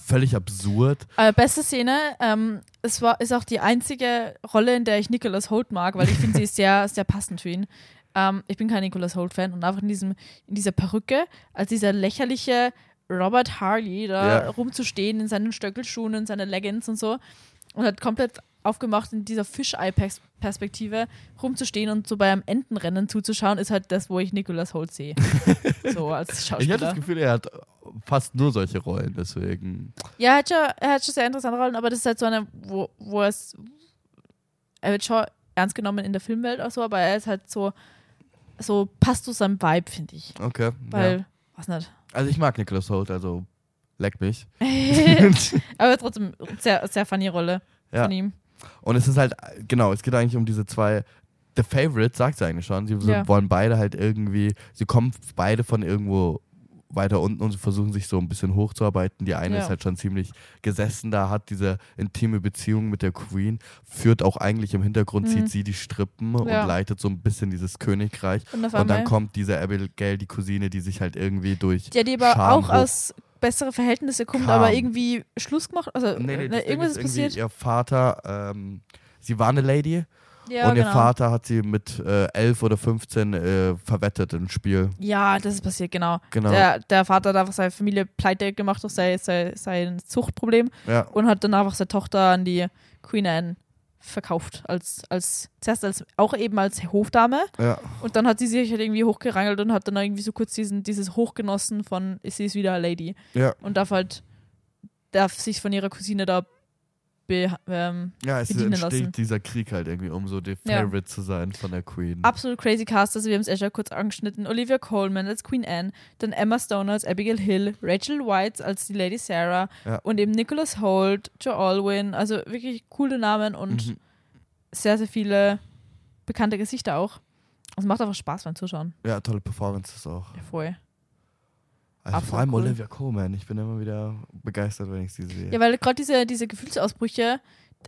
völlig absurd. Äh, beste Szene, ähm, es war, ist auch die einzige Rolle, in der ich Nicholas Holt mag, weil ich finde, sie ist sehr, sehr passend für ihn. Ähm, ich bin kein Nicholas Holt-Fan und einfach in, diesem, in dieser Perücke, als dieser lächerliche Robert Harley da Ja. rumzustehen in seinen Stöckelschuhen und seine Leggings und so und hat komplett aufgemacht in dieser Fischei-Perspektive rumzustehen und so beim Entenrennen zuzuschauen, ist halt das, wo ich Nicholas Holt sehe. so als Ich hatte Schauspieler. das Gefühl, er hat fast nur solche Rollen, deswegen. Ja, er hat, schon, er hat schon sehr interessante Rollen, aber das ist halt so eine, wo, wo es. Er wird schon ernst genommen in der Filmwelt auch so, aber er ist halt so. So passt zu seinem Vibe, finde ich. Okay. Weil, ja. was nicht. Also ich mag Nicholas Holt, also leck mich. aber trotzdem, sehr, sehr funny Rolle Ja. von ihm. Und es ist halt, genau, es geht eigentlich um diese zwei. The Favorite sagt sie eigentlich schon. Sie Ja. wollen beide halt irgendwie, sie kommen beide von irgendwo weiter unten und sie versuchen sich so ein bisschen hochzuarbeiten. Die eine Ja. ist halt schon ziemlich gesessen da, hat diese intime Beziehung mit der Queen, führt auch eigentlich im Hintergrund, Mhm. zieht sie die Strippen Ja. und leitet so ein bisschen dieses Königreich. Und Und dann kommt diese Abigail, die Cousine, die sich halt irgendwie durch. Ja, die aber Charme auch aus bessere Verhältnisse kommt, Kam. aber irgendwie Schluss gemacht. Also, Nee, nee, ne, irgendwas ist passiert. ihr Vater, ähm, sie war eine Lady Ja, und ihr genau. Vater hat sie mit äh, 11 oder 15 äh, verwettet im Spiel. Ja, das ist passiert, genau. Genau. Der, der Vater hat einfach seine Familie pleite gemacht durch sein, sein, sein Zuchtproblem. Ja. und hat dann einfach seine Tochter an die Queen Anne verkauft. Als, als, zuerst als, auch eben als Hofdame. Ja. Und dann hat sie sich halt irgendwie hochgerangelt und hat dann irgendwie so kurz diesen, dieses Hochgenossen von, sie ist wieder eine Lady. Ja. Und darf halt, darf sich von ihrer Cousine da be, ähm, Ja, es bedienen entsteht lassen. dieser Krieg halt irgendwie, um so der Ja. Favorite zu sein von der Queen. absolut crazy Cast. Also wir haben es erst schon kurz angeschnitten. Olivia Colman als Queen Anne, dann Emma Stone als Abigail Hill, Rachel White als die Lady Sarah Ja. und eben Nicholas Holt, Joe Alwyn. Also wirklich coole Namen und Mhm. sehr, sehr viele bekannte Gesichter auch. Es macht einfach Spaß beim Zuschauen. Ja, tolle Performances auch. Ja, voll. Also vor allem cool. Olivia Colman. Ich bin immer wieder begeistert, wenn ich sie sehe. Ja, weil gerade diese, diese Gefühlsausbrüche,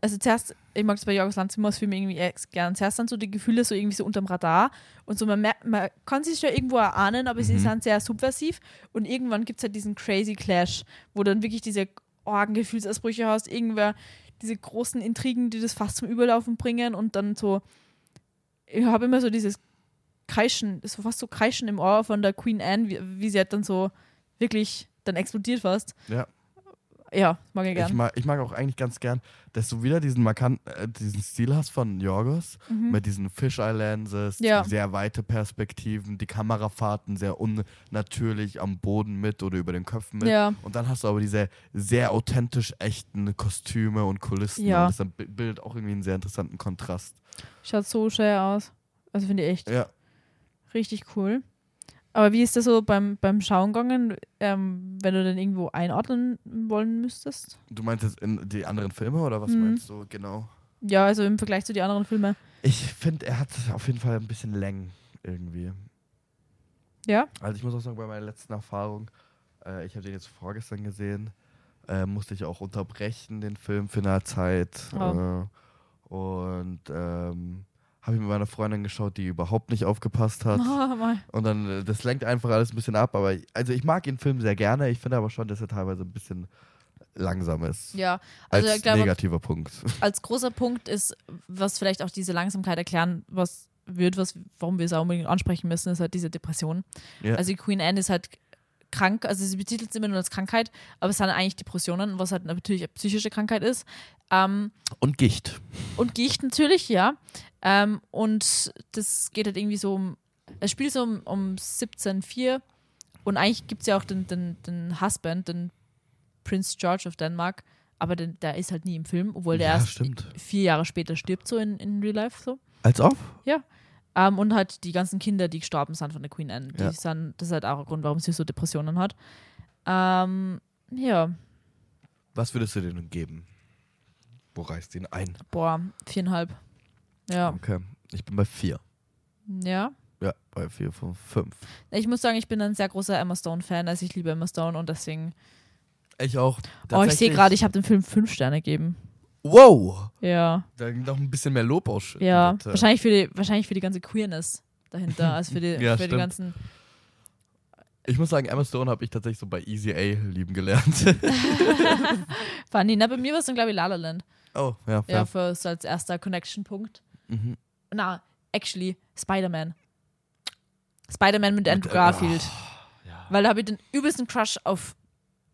also zuerst, ich mag es bei Jorgos Lanzimos Filmen irgendwie gern, zuerst sind so die Gefühle so irgendwie so unterm Radar und so, man, merkt, man kann sich schon irgendwo erahnen, aber sie Mhm. sind sehr subversiv und irgendwann gibt es halt diesen crazy Clash, wo dann wirklich diese argen Gefühlsausbrüche hast, irgendwer, diese großen Intrigen, die das fast zum Überlaufen bringen und dann so, ich habe immer so dieses Kreischen, so fast so Kreischen im Ohr von der Queen Anne, wie, wie sie halt dann so wirklich dann explodiert fast. Ja. Ja, mag ich Ich gern. mag, ich mag auch eigentlich ganz gern, dass du wieder diesen markanten, äh, diesen Stil hast von Jorgos Mhm. mit diesen Fisheye-Lenses, Ja. sehr weite Perspektiven, die Kamerafahrten sehr unnatürlich am Boden mit oder über den Köpfen mit. Ja, Und dann hast du aber diese sehr authentisch echten Kostüme und Kulissen. Ja. Und das bildet auch irgendwie einen sehr interessanten Kontrast. schaut so schön aus. Also finde ich echt Ja. Richtig cool. Aber wie ist das so beim, beim Schauen gegangen, ähm, wenn du den irgendwo einordnen wollen müsstest? Du meinst jetzt in die anderen Filme oder was Mhm. meinst du genau? Ja, also im Vergleich zu den anderen Filmen. Ich finde, er hat auf jeden Fall ein bisschen Längen irgendwie. Ja? Also ich muss auch sagen, bei meiner letzten Erfahrung, äh, ich habe den jetzt vorgestern gesehen, äh, musste ich auch unterbrechen, den Film für eine Zeit. Oh. Äh, und ähm, habe ich mit meiner Freundin geschaut, die überhaupt nicht aufgepasst hat. Oh. Und dann, äh, das lenkt einfach alles ein bisschen ab. Aber also ich mag den Film sehr gerne. Ich finde aber schon, dass er teilweise ein bisschen langsam ist. Ja, also als ich glaube, negativer Punkt. als großer Punkt ist, was vielleicht auch diese Langsamkeit erklären, was wird, was, warum wir es auch unbedingt ansprechen müssen, ist halt diese Depression. Ja. Also die Queen Anne ist halt krank, also sie betitelt es immer nur als Krankheit, aber es sind eigentlich Depressionen, was halt natürlich eine psychische Krankheit ist. Ähm, Und Gicht. und Gicht natürlich, ja. Ähm, und das geht halt irgendwie so um, es spielt so um, um 1704 und eigentlich gibt es ja auch den, den, den Husband, den Prince George of Denmark, aber den, der ist halt nie im Film, obwohl der ja, erst stimmt. vier Jahre später stirbt, so in, in Real Life so. Als ob? Ähm, und halt die ganzen Kinder, die gestorben sind von der Queen Anne. Ja. sind, das ist halt auch ein Grund, warum sie so Depressionen hat. Ähm, ja, Was würdest du denn geben? Wo reißt ihn ein? boah, viereinhalb. Ja, Okay. Ich bin bei vier. ja. Ja, bei vier von fünf. Ich muss sagen, ich bin ein sehr großer Emma Stone-Fan, also ich liebe Emma Stone und deswegen. Ich auch. Oh, ich sehe gerade, ich habe dem Film fünf Sterne gegeben. Wow! Ja, Da noch ein bisschen mehr Lob ausschütten. ja. bitte. Wahrscheinlich für die, wahrscheinlich für die ganze Queerness dahinter, also für die, Ja, für die ganzen. Ich muss sagen, Emma Stone habe ich tatsächlich so bei Easy A lieben gelernt. Funny. Na, bei mir war es dann, glaube ich, La La Land. Oh, ja, fair. Ja, für so als erster Connection-Punkt. Mhm. Na, actually, Spider-Man. Spider-Man mit Andrew Garfield. Ja. Weil da habe ich den übelsten Crush auf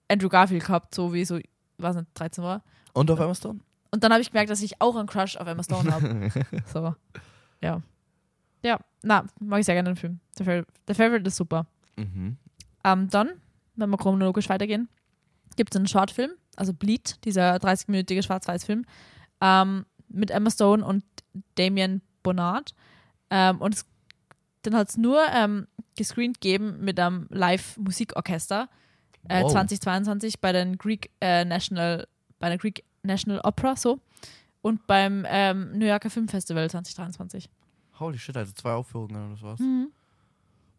Andrew Garfield gehabt, so wie so, weiß nicht, 13 war. Und auf Emma Stone? Und dann habe ich gemerkt, dass ich auch einen Crush auf Emma Stone habe. so. Ja. Ja, na, mag ich sehr gerne den Film. Der, Fav der Favorite ist super. Mhm. Ähm, dann, wenn wir chronologisch weitergehen, gibt es einen Shortfilm, also Bleed, dieser 30-minütige Schwarz-Weiß-Film, ähm, mit Emma Stone und Damien Bonnard. Ähm, und es, den hat es nur ähm, gescreent gegeben mit einem Live-Musikorchester äh, Wow. 2022 bei den Greek äh, National, bei der Greek National Opera so und beim ähm, New Yorker Filmfestival 2023. Holy shit, also zwei Aufführungen oder was? Mhm.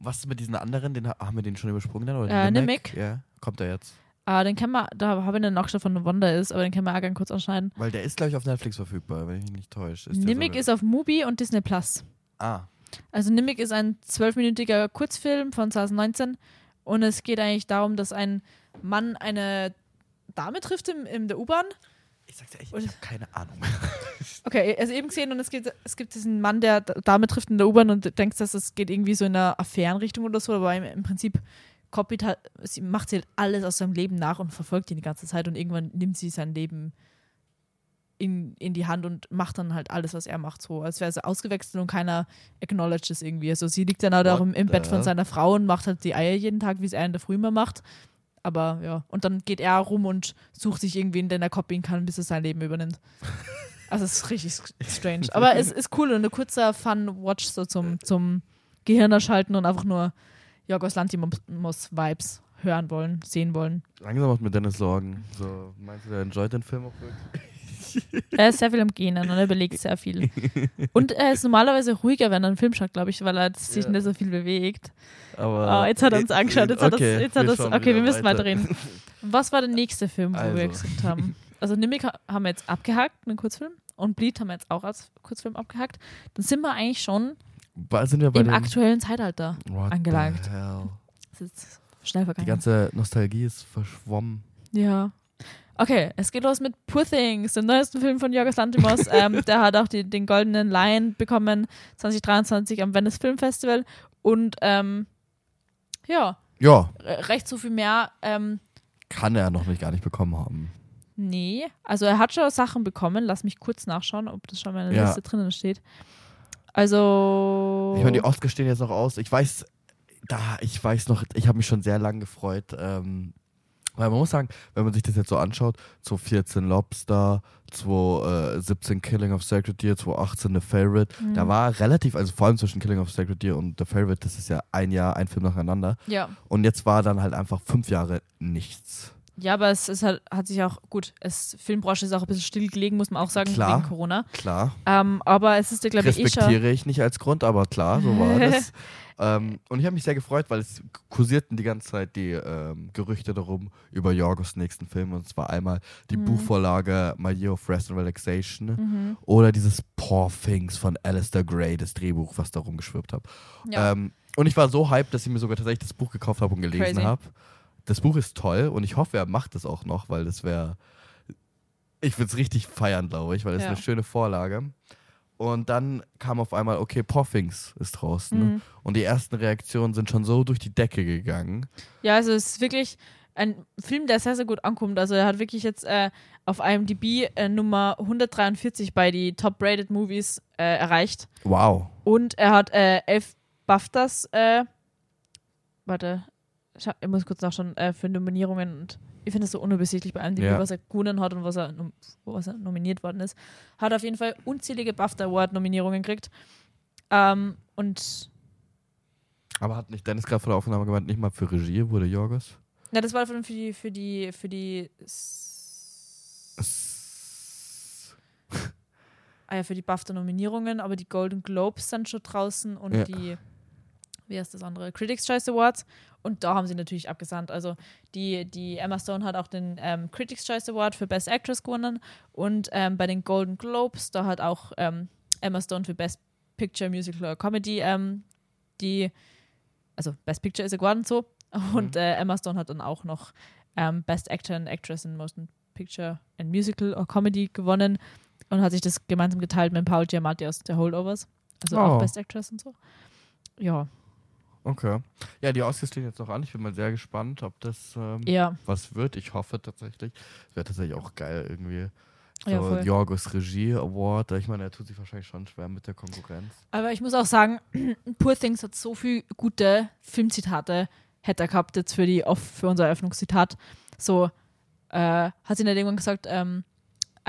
Was ist mit diesen anderen? Den, ha- haben wir den schon übersprungen dann? Oder Äh? Nimek. Ja, kommt er jetzt. Ah, den kennen wir, da habe ich einen Nachschlag von Wonder ist, aber den können wir auch gerne kurz anschneiden. Weil der ist, glaube ich, auf Netflix verfügbar, wenn ich mich nicht täusche. Ist sogar- ist auf Mubi und Disney Plus. Ah, Also Nimik ist ein zwölfminütiger Kurzfilm von 2019 und es geht eigentlich darum, dass ein Mann eine Dame trifft im, in der U-Bahn. ich sag's dir echt, Und- ich habe keine Ahnung. Okay, also eben gesehen und es gibt, es gibt diesen Mann, der Dame trifft in der U-Bahn und denkst, dass es geht irgendwie so in eine Affärenrichtung oder so, aber im, im Prinzip kopiert halt, sie macht sie halt alles aus seinem Leben nach und verfolgt ihn die ganze Zeit und irgendwann nimmt sie sein Leben in, in die Hand und macht dann halt alles, was er macht, so als wäre sie ausgewechselt und keiner acknowledged es irgendwie. Also sie liegt dann halt auch im, im Bett von seiner Frau und macht halt die Eier jeden Tag, wie es er in der Früh immer macht. Aber ja, und dann geht er rum und sucht sich irgendwen, den er copyen kann, bis er sein Leben übernimmt. Also es ist richtig strange. Aber es ist cool und ein kurzer Fun-Watch so zum, zum Gehirn erschalten und einfach nur Jorgos Lantimos-Vibes hören wollen, sehen wollen. Langsam macht mir Dennis Sorgen. So, meinst du, der enjoyt den Film auch wirklich? Er ist sehr viel am Genen und er überlegt sehr viel. Und er ist normalerweise ruhiger, wenn er einen Film schaut, glaube ich, weil er sich Ja. nicht so viel bewegt. Aber Oh, jetzt hat er uns angeschaut. Jetzt hat okay, er's- jetzt hat wir schauen okay, wir müssen weiter. weiterreden. Was war der nächste Film, wo wir Also. gesagt haben? Also Nimik ha- haben wir jetzt abgehakt, einen Kurzfilm. Und Bleed haben wir jetzt auch als Kurzfilm abgehakt. Dann sind wir eigentlich schon Sind wir bei im aktuellen Zeitalter. What angelangt. Das ist schnell Die vergangen. ganze Nostalgie ist verschwommen. ja. Okay, es geht los mit Poor Things, dem neuesten Film von Jorgos Lanthimos. ähm, der hat auch die, den Goldenen Lion bekommen 2023 am Venice Film Festival. Und ähm, ja, Ja, re- recht so viel mehr. Ähm, kann er noch nicht gar nicht bekommen haben. nee, also er hat schon Sachen bekommen. Lass mich kurz nachschauen, ob das schon in meiner Ja. Liste drinnen steht. Also. Ich meine, die Oscars stehen jetzt noch aus. Ich weiß, da, ich weiß noch, ich habe mich schon sehr lange gefreut. Ähm, weil man muss sagen, wenn man sich das jetzt so anschaut, 2014 Lobster, 2017 Killing of Sacred Deer, 2018 The Favorite, Mhm. da war relativ, also vor allem zwischen Killing of Sacred Deer und The Favorite, das ist ja ein Jahr, ein Film nacheinander. ja. Und jetzt war dann halt einfach fünf Jahre nichts. Ja, aber es ist halt, hat sich auch, gut, es Filmbranche ist auch ein bisschen stillgelegen, muss man auch sagen, Klar. wegen Corona. Klar, Ähm, aber es ist, glaube ich, eh schon. respektiere ich nicht als Grund, aber klar, so war das. ähm, und ich habe mich sehr gefreut, weil es kursierten die ganze Zeit die ähm, Gerüchte darum über Jorgos nächsten Film. Und zwar einmal die Mhm. Buchvorlage My Year of Rest and Relaxation Mhm. oder dieses Poor Things von Alistair Gray, das Drehbuch, was da rumgeschwirrt habe. Ja. Ähm, und ich war so hyped, dass ich mir sogar tatsächlich das Buch gekauft habe und gelesen habe. Das Buch ist toll und ich hoffe, er macht es auch noch, weil das wäre. Ich würde es richtig feiern, glaube ich, weil das Ja. ist eine schöne Vorlage. Und dann kam auf einmal, okay, Poffings ist draußen. Mhm. Und die ersten Reaktionen sind schon so durch die Decke gegangen. Ja, also es ist wirklich ein Film, der sehr, sehr gut ankommt. Also er hat wirklich jetzt äh, auf IMDb äh, Nummer 143 bei die Top-Rated Movies äh, erreicht. Wow. Und er hat äh, elf BAFTAs, äh, warte, ich muss kurz nachschauen, äh, für Nominierungen und ich finde es so unübersichtlich bei IMDb, Ja. was er gewonnen hat und was er, was er nominiert worden ist. Hat auf jeden Fall unzählige BAFTA Award-Nominierungen gekriegt. Ähm, und Aber hat nicht Dennis gerade vor der Aufnahme gemeint, nicht mal für Regie wurde Jorgos? na, das war für die, für die, für die, ah ja, für die BAFTA-Nominierungen, aber die Golden Globes sind schon draußen und Ja. die, wie heißt das andere, Critics' Choice Awards. Und da haben sie natürlich abgesandt. Also die, die Emma Stone hat auch den ähm, Critics' Choice Award für Best Actress gewonnen. Und ähm, bei den Golden Globes, da hat auch ähm, Emma Stone für Best Picture, Musical oder Comedy ähm, die, also Best Picture ist er geworden so. Und äh, Emma Stone hat dann auch noch ähm, Best Actor and Actress in Motion Picture and Musical or Comedy gewonnen und hat sich das gemeinsam geteilt mit Paul Giamatti aus The Holdovers. Also Oh. auch Best Actress und so. Ja, Okay. Ja, die Oscars stehen jetzt noch an. Ich bin mal sehr gespannt, ob das ähm, ja, was wird. Ich hoffe tatsächlich. Es wäre tatsächlich auch geil, irgendwie. So Ja. Jorgos Regie Award. Ich meine, er tut sich wahrscheinlich schon schwer mit der Konkurrenz. Aber ich muss auch sagen, Poor Things hat so viel gute Filmzitate, hätte er gehabt jetzt für, die, für unser Eröffnungszitat. So, äh, hat sie nicht irgendwann gesagt, ähm,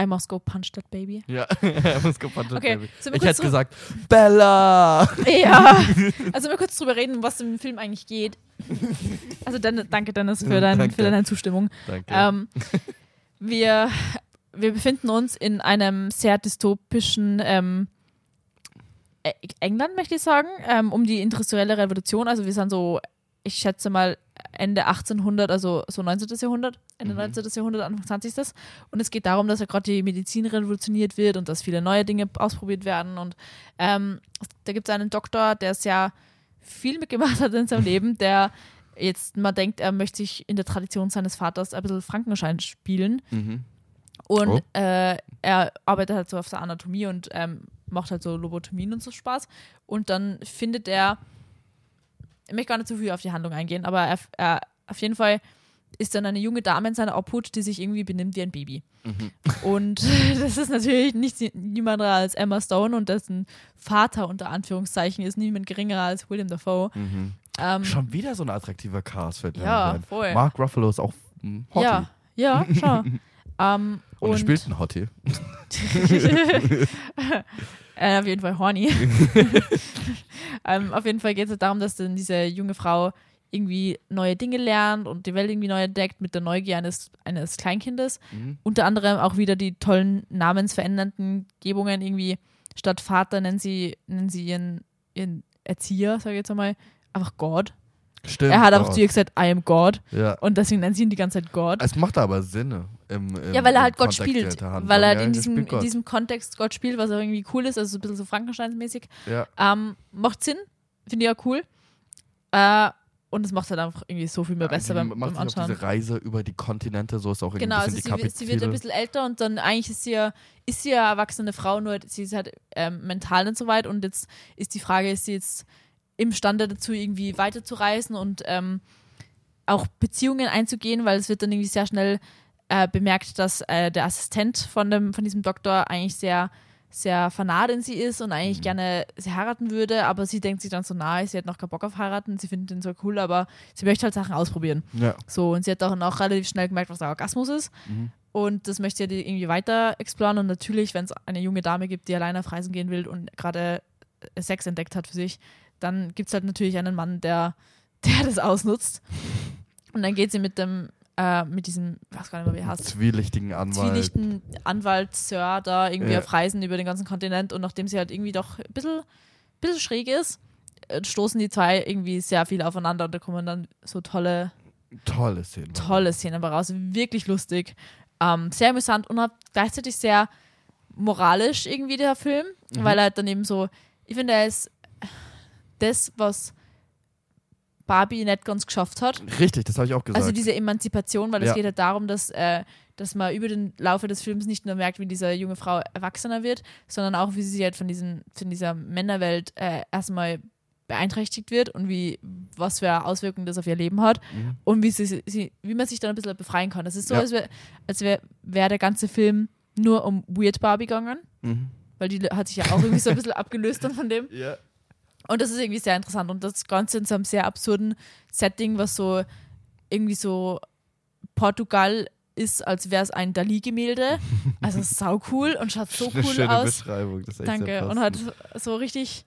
I must go punch that baby. Ja, er muss gepantet, Okay, Baby. sollen wir Ich hätte gesagt, Bella! Ja, also wir kurz drüber reden, was im Film eigentlich geht. Also dann, danke Dennis für, dein, Danke. für deine Zustimmung. Danke. Ähm, wir, wir befinden uns in einem sehr dystopischen ähm, England, möchte ich sagen, ähm, um die industrielle Revolution. Also wir sind so, ich schätze mal Ende 1800, also so 19. Jahrhundert, Ende Mhm. 19. Jahrhundert, Anfang 20. Und es geht darum, dass ja gerade die Medizin revolutioniert wird und dass viele neue Dinge ausprobiert werden. Und ähm, da gibt es einen Doktor, der sehr viel mitgemacht hat in seinem Leben, der jetzt mal denkt, er möchte sich in der Tradition seines Vaters ein bisschen Frankenschein spielen. mhm. Und Oh. äh, er arbeitet halt so auf der Anatomie und ähm, macht halt so Lobotomien und so Spaß. Und dann findet er, ich möchte gar nicht zu viel auf die Handlung eingehen, aber er, er, auf jeden Fall ist dann eine junge Dame in seiner Obhut, die sich irgendwie benimmt wie ein Baby. Mhm. Und das ist natürlich nicht niemand anderer als Emma Stone und dessen Vater unter Anführungszeichen ist niemand geringerer als William Dafoe. Mhm. Ähm, Schon wieder so ein attraktiver Cast, fällt mir ja, voll. Mark Ruffalo ist auch ein Hottie. Ja, ja, schon. ähm, Und, er spielt einen Hottie. äh, auf jeden Fall horny. ähm, auf jeden Fall geht es darum, dass dann diese junge Frau irgendwie neue Dinge lernt und die Welt irgendwie neu entdeckt mit der Neugier eines, eines Kleinkindes. Mhm. Unter anderem auch wieder die tollen namensverändernden Gebungen irgendwie statt Vater nennen sie, nennen sie ihren, ihren Erzieher, sage ich jetzt einmal, einfach Gott. Stimmt. er hat auch oh. zu ihr gesagt, I am God. Ja. Und deswegen nennen sie ihn die ganze Zeit Gott. Es macht aber Sinn. Im, im, Ja, weil er halt Gott Kontext spielt. Weil er halt Ja, in diesem, in diesem Kontext Gott spielt, was auch irgendwie cool ist, also so ein bisschen so Frankensteinsmäßig. Ja. Ähm, macht Sinn, finde ich auch cool. Äh, und es macht halt einfach irgendwie so viel mehr besser Also, die beim, macht beim Anschauen. diese Reise über die Kontinente, so ist auch irgendwie Genau, ein also bisschen sie, die wird- sie wird ein bisschen älter und dann eigentlich ist sie ja, ist sie ja erwachsene Frau, nur sie ist halt ähm, mental nicht so weit und jetzt ist die Frage, ist sie jetzt imstande dazu, irgendwie weiterzureisen und ähm, auch Beziehungen einzugehen, weil es wird dann irgendwie sehr schnell äh, bemerkt, dass äh, der Assistent von, dem, von diesem Doktor eigentlich sehr, sehr vernarrt in sie ist und eigentlich gerne sie heiraten würde, aber sie denkt sich dann so nahe, sie hat noch keinen Bock auf heiraten, sie findet ihn so cool, aber sie möchte halt Sachen ausprobieren. Ja. So, und sie hat auch, auch relativ schnell gemerkt, was der Orgasmus ist. Mhm. Und das möchte sie irgendwie weiter exploren. Und natürlich, wenn es eine junge Dame gibt, die alleine auf Reisen gehen will und gerade äh, Sex entdeckt hat für sich, dann gibt es halt natürlich einen Mann, der, der das ausnutzt. Und dann geht sie mit dem, äh, mit diesem, ich weiß gar nicht mehr, wie heißt, Zwielichtigen Anwalt. zwielichten Anwalt Sir da irgendwie Ja. auf Reisen über den ganzen Kontinent. Und nachdem sie halt irgendwie doch ein bisschen, bisschen schräg ist, äh, stoßen die zwei irgendwie sehr viel aufeinander und da kommen dann so tolle Tolle Szene. tolle Szenen dabei raus, wirklich lustig, ähm, sehr amüsant und hat gleichzeitig sehr moralisch irgendwie der Film, Mhm. weil er halt dann eben so, ich finde, er ist das, was Barbie nicht ganz geschafft hat. Richtig, das habe ich auch gesagt. Also diese Emanzipation, weil es Ja. geht halt darum, dass, äh, dass man über den Laufe des Films nicht nur merkt, wie diese junge Frau erwachsener wird, sondern auch, wie sie halt von, diesen, von dieser Männerwelt äh, erstmal beeinträchtigt wird und wie was für Auswirkungen das auf ihr Leben hat Mhm. und wie, sie, sie, wie man sich dann ein bisschen befreien kann. Das ist so, Ja. als wäre als wär, wär der ganze Film nur um Weird Barbie gegangen, mhm. weil die hat sich ja auch irgendwie so ein bisschen abgelöst dann von dem. Ja. Und das ist irgendwie sehr interessant. Und das Ganze in so einem sehr absurden Setting, was so irgendwie so Portugal ist, als wäre es ein Dali-Gemälde. Also sau cool und schaut so cool schöne aus. Beschreibung. Das ist Danke. Und passend. so richtig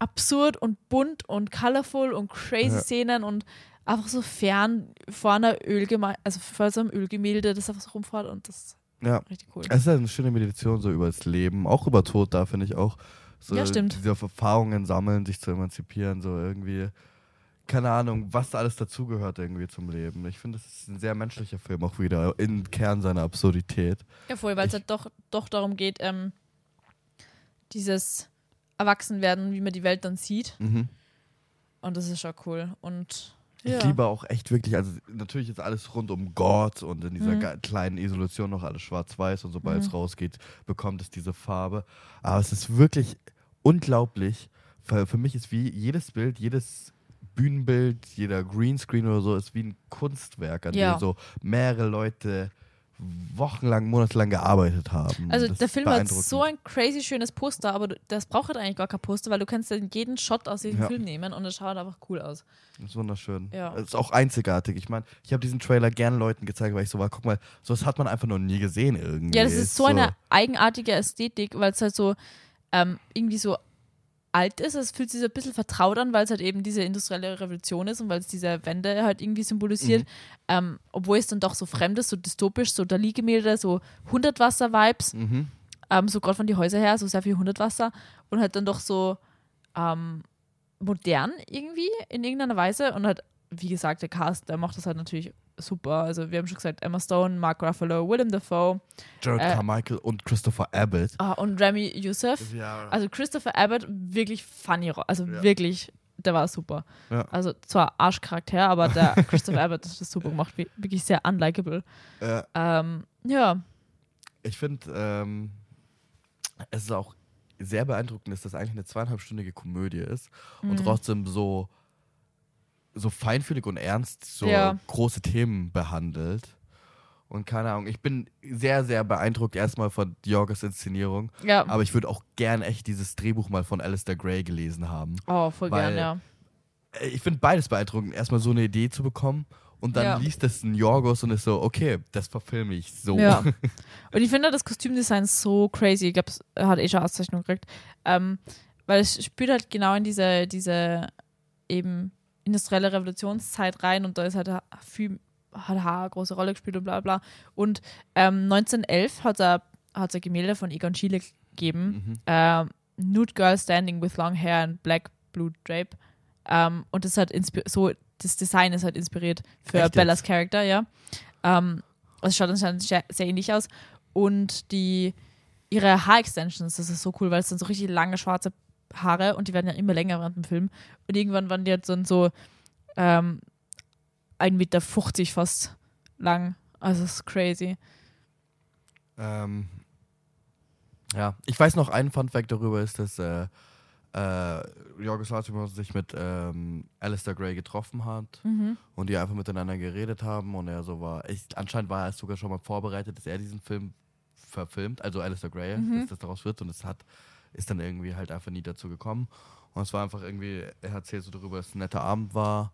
absurd und bunt und colorful und crazy Ja. Szenen und einfach so fern vor einer Ölgemälde, also vor so einem Ölgemälde, das einfach so rumfährt und das ist Ja. richtig cool. Es ist halt eine schöne Meditation so über das Leben, auch über Tod da, finde ich auch. So Ja, stimmt. Diese Erfahrungen sammeln, sich zu emanzipieren, so irgendwie, keine Ahnung, was alles dazugehört irgendwie zum Leben. Ich finde, es ist ein sehr menschlicher Film auch wieder, im Kern seiner Absurdität. Ja, voll, weil es halt doch, doch darum geht, ähm, dieses Erwachsenwerden, wie man die Welt dann sieht. Mhm. Und das ist schon cool. Und Ich ja. liebe auch echt wirklich, also natürlich ist alles rund um Gott und in dieser Mhm. kleinen Isolation noch alles schwarz-weiß und sobald Mhm. es rausgeht, bekommt es diese Farbe. Aber es ist wirklich unglaublich, weil für mich ist wie jedes Bild, jedes Bühnenbild, jeder Greenscreen oder so, ist wie ein Kunstwerk, an Ja. dem so mehrere Leute wochenlang, monatelang gearbeitet haben. Also Das der Film hat so ein crazy schönes Poster, aber das braucht halt eigentlich gar kein Poster, weil du kannst dann jeden Shot aus diesem Ja. Film nehmen und es schaut einfach cool aus. Das ist wunderschön. Ja. Es ist auch einzigartig. Ich meine, ich habe diesen Trailer gern Leuten gezeigt, weil ich so war, guck mal, sowas hat man einfach noch nie gesehen irgendwie. Ja, das ist so eine eigenartige Ästhetik, weil es halt so ähm, irgendwie so alt ist. Es fühlt sich so ein bisschen vertraut an, weil es halt eben diese industrielle Revolution ist und weil es diese Wende halt irgendwie symbolisiert. Mhm. Ähm, obwohl es dann doch so fremd ist, so dystopisch, so Dali-Gemälde, so Hundertwasser-Vibes, Mhm. ähm, so gerade von die Häuser her, so sehr viel Hundertwasser und halt dann doch so ähm, modern irgendwie in irgendeiner Weise und halt, wie gesagt, der Cast, der macht das halt natürlich super. Also wir haben schon gesagt, Emma Stone, Mark Ruffalo, Willem Dafoe Jared Äh, Carmichael und Christopher Abbott. ah, und Remy Youssef. Ja. Also Christopher Abbott, wirklich funny, also Ja. wirklich, der war super. Ja. Also zwar Arschcharakter, aber der Christopher Abbott hat das super gemacht, wirklich sehr unlikable. äh, Ähm, ja, ich finde, ähm, es ist auch sehr beeindruckend, dass das eigentlich eine zweieinhalbstündige Komödie ist und Mhm. trotzdem so, so feinfühlig und ernst so Ja. große Themen behandelt. Und keine Ahnung, ich bin sehr, sehr beeindruckt erstmal von Jorges Inszenierung. ja. Aber ich würde auch gern echt dieses Drehbuch mal von Alistair Gray gelesen haben. oh, voll gern, ja. Äh, Ich finde beides beeindruckend, erstmal so eine Idee zu bekommen und dann Ja. liest das ein Jorgos und ist so, okay, das verfilme ich so. Ja. Und ich finde das Kostümdesign so crazy. Ich glaube, es hat eh schon Auszeichnung gekriegt. Ähm, weil es spielt halt genau in diese, diese eben industrielle Revolutionszeit rein und da ist halt viel, hat Haar eine große Rolle gespielt und bla bla. Und ähm, 1911 hat er hat er Gemälde von Egon Schiele gegeben. Mhm. Ähm, Nude Girl Standing with Long Hair and Black Blue Drape. Ähm, und das hat so, das Design ist halt inspiriert für Echt jetzt? Bellas Charakter, ja. Ähm, es schaut anscheinend sehr, sehr ähnlich aus. Und die, ihre Haarextensions, das ist so cool, weil es sind so richtig lange schwarze Haare und die werden ja immer länger während dem Film. Und irgendwann waren die halt dann so ähm, 1,50 Meter fast lang. Also es ist crazy. Ähm, ja, ich weiß noch, ein Fun-Fact darüber ist, dass äh, äh, Jorgos Lanthimos sich mit ähm, Alistair Gray getroffen hat Mhm. und die einfach miteinander geredet haben und er so war, ich, anscheinend war er sogar schon mal vorbereitet, dass er diesen Film verfilmt, also Alistair Gray, Mhm. dass das daraus wird und es hat, ist dann irgendwie halt einfach nie dazu gekommen. Und es war einfach irgendwie, er erzählt so darüber, dass es ein netter Abend war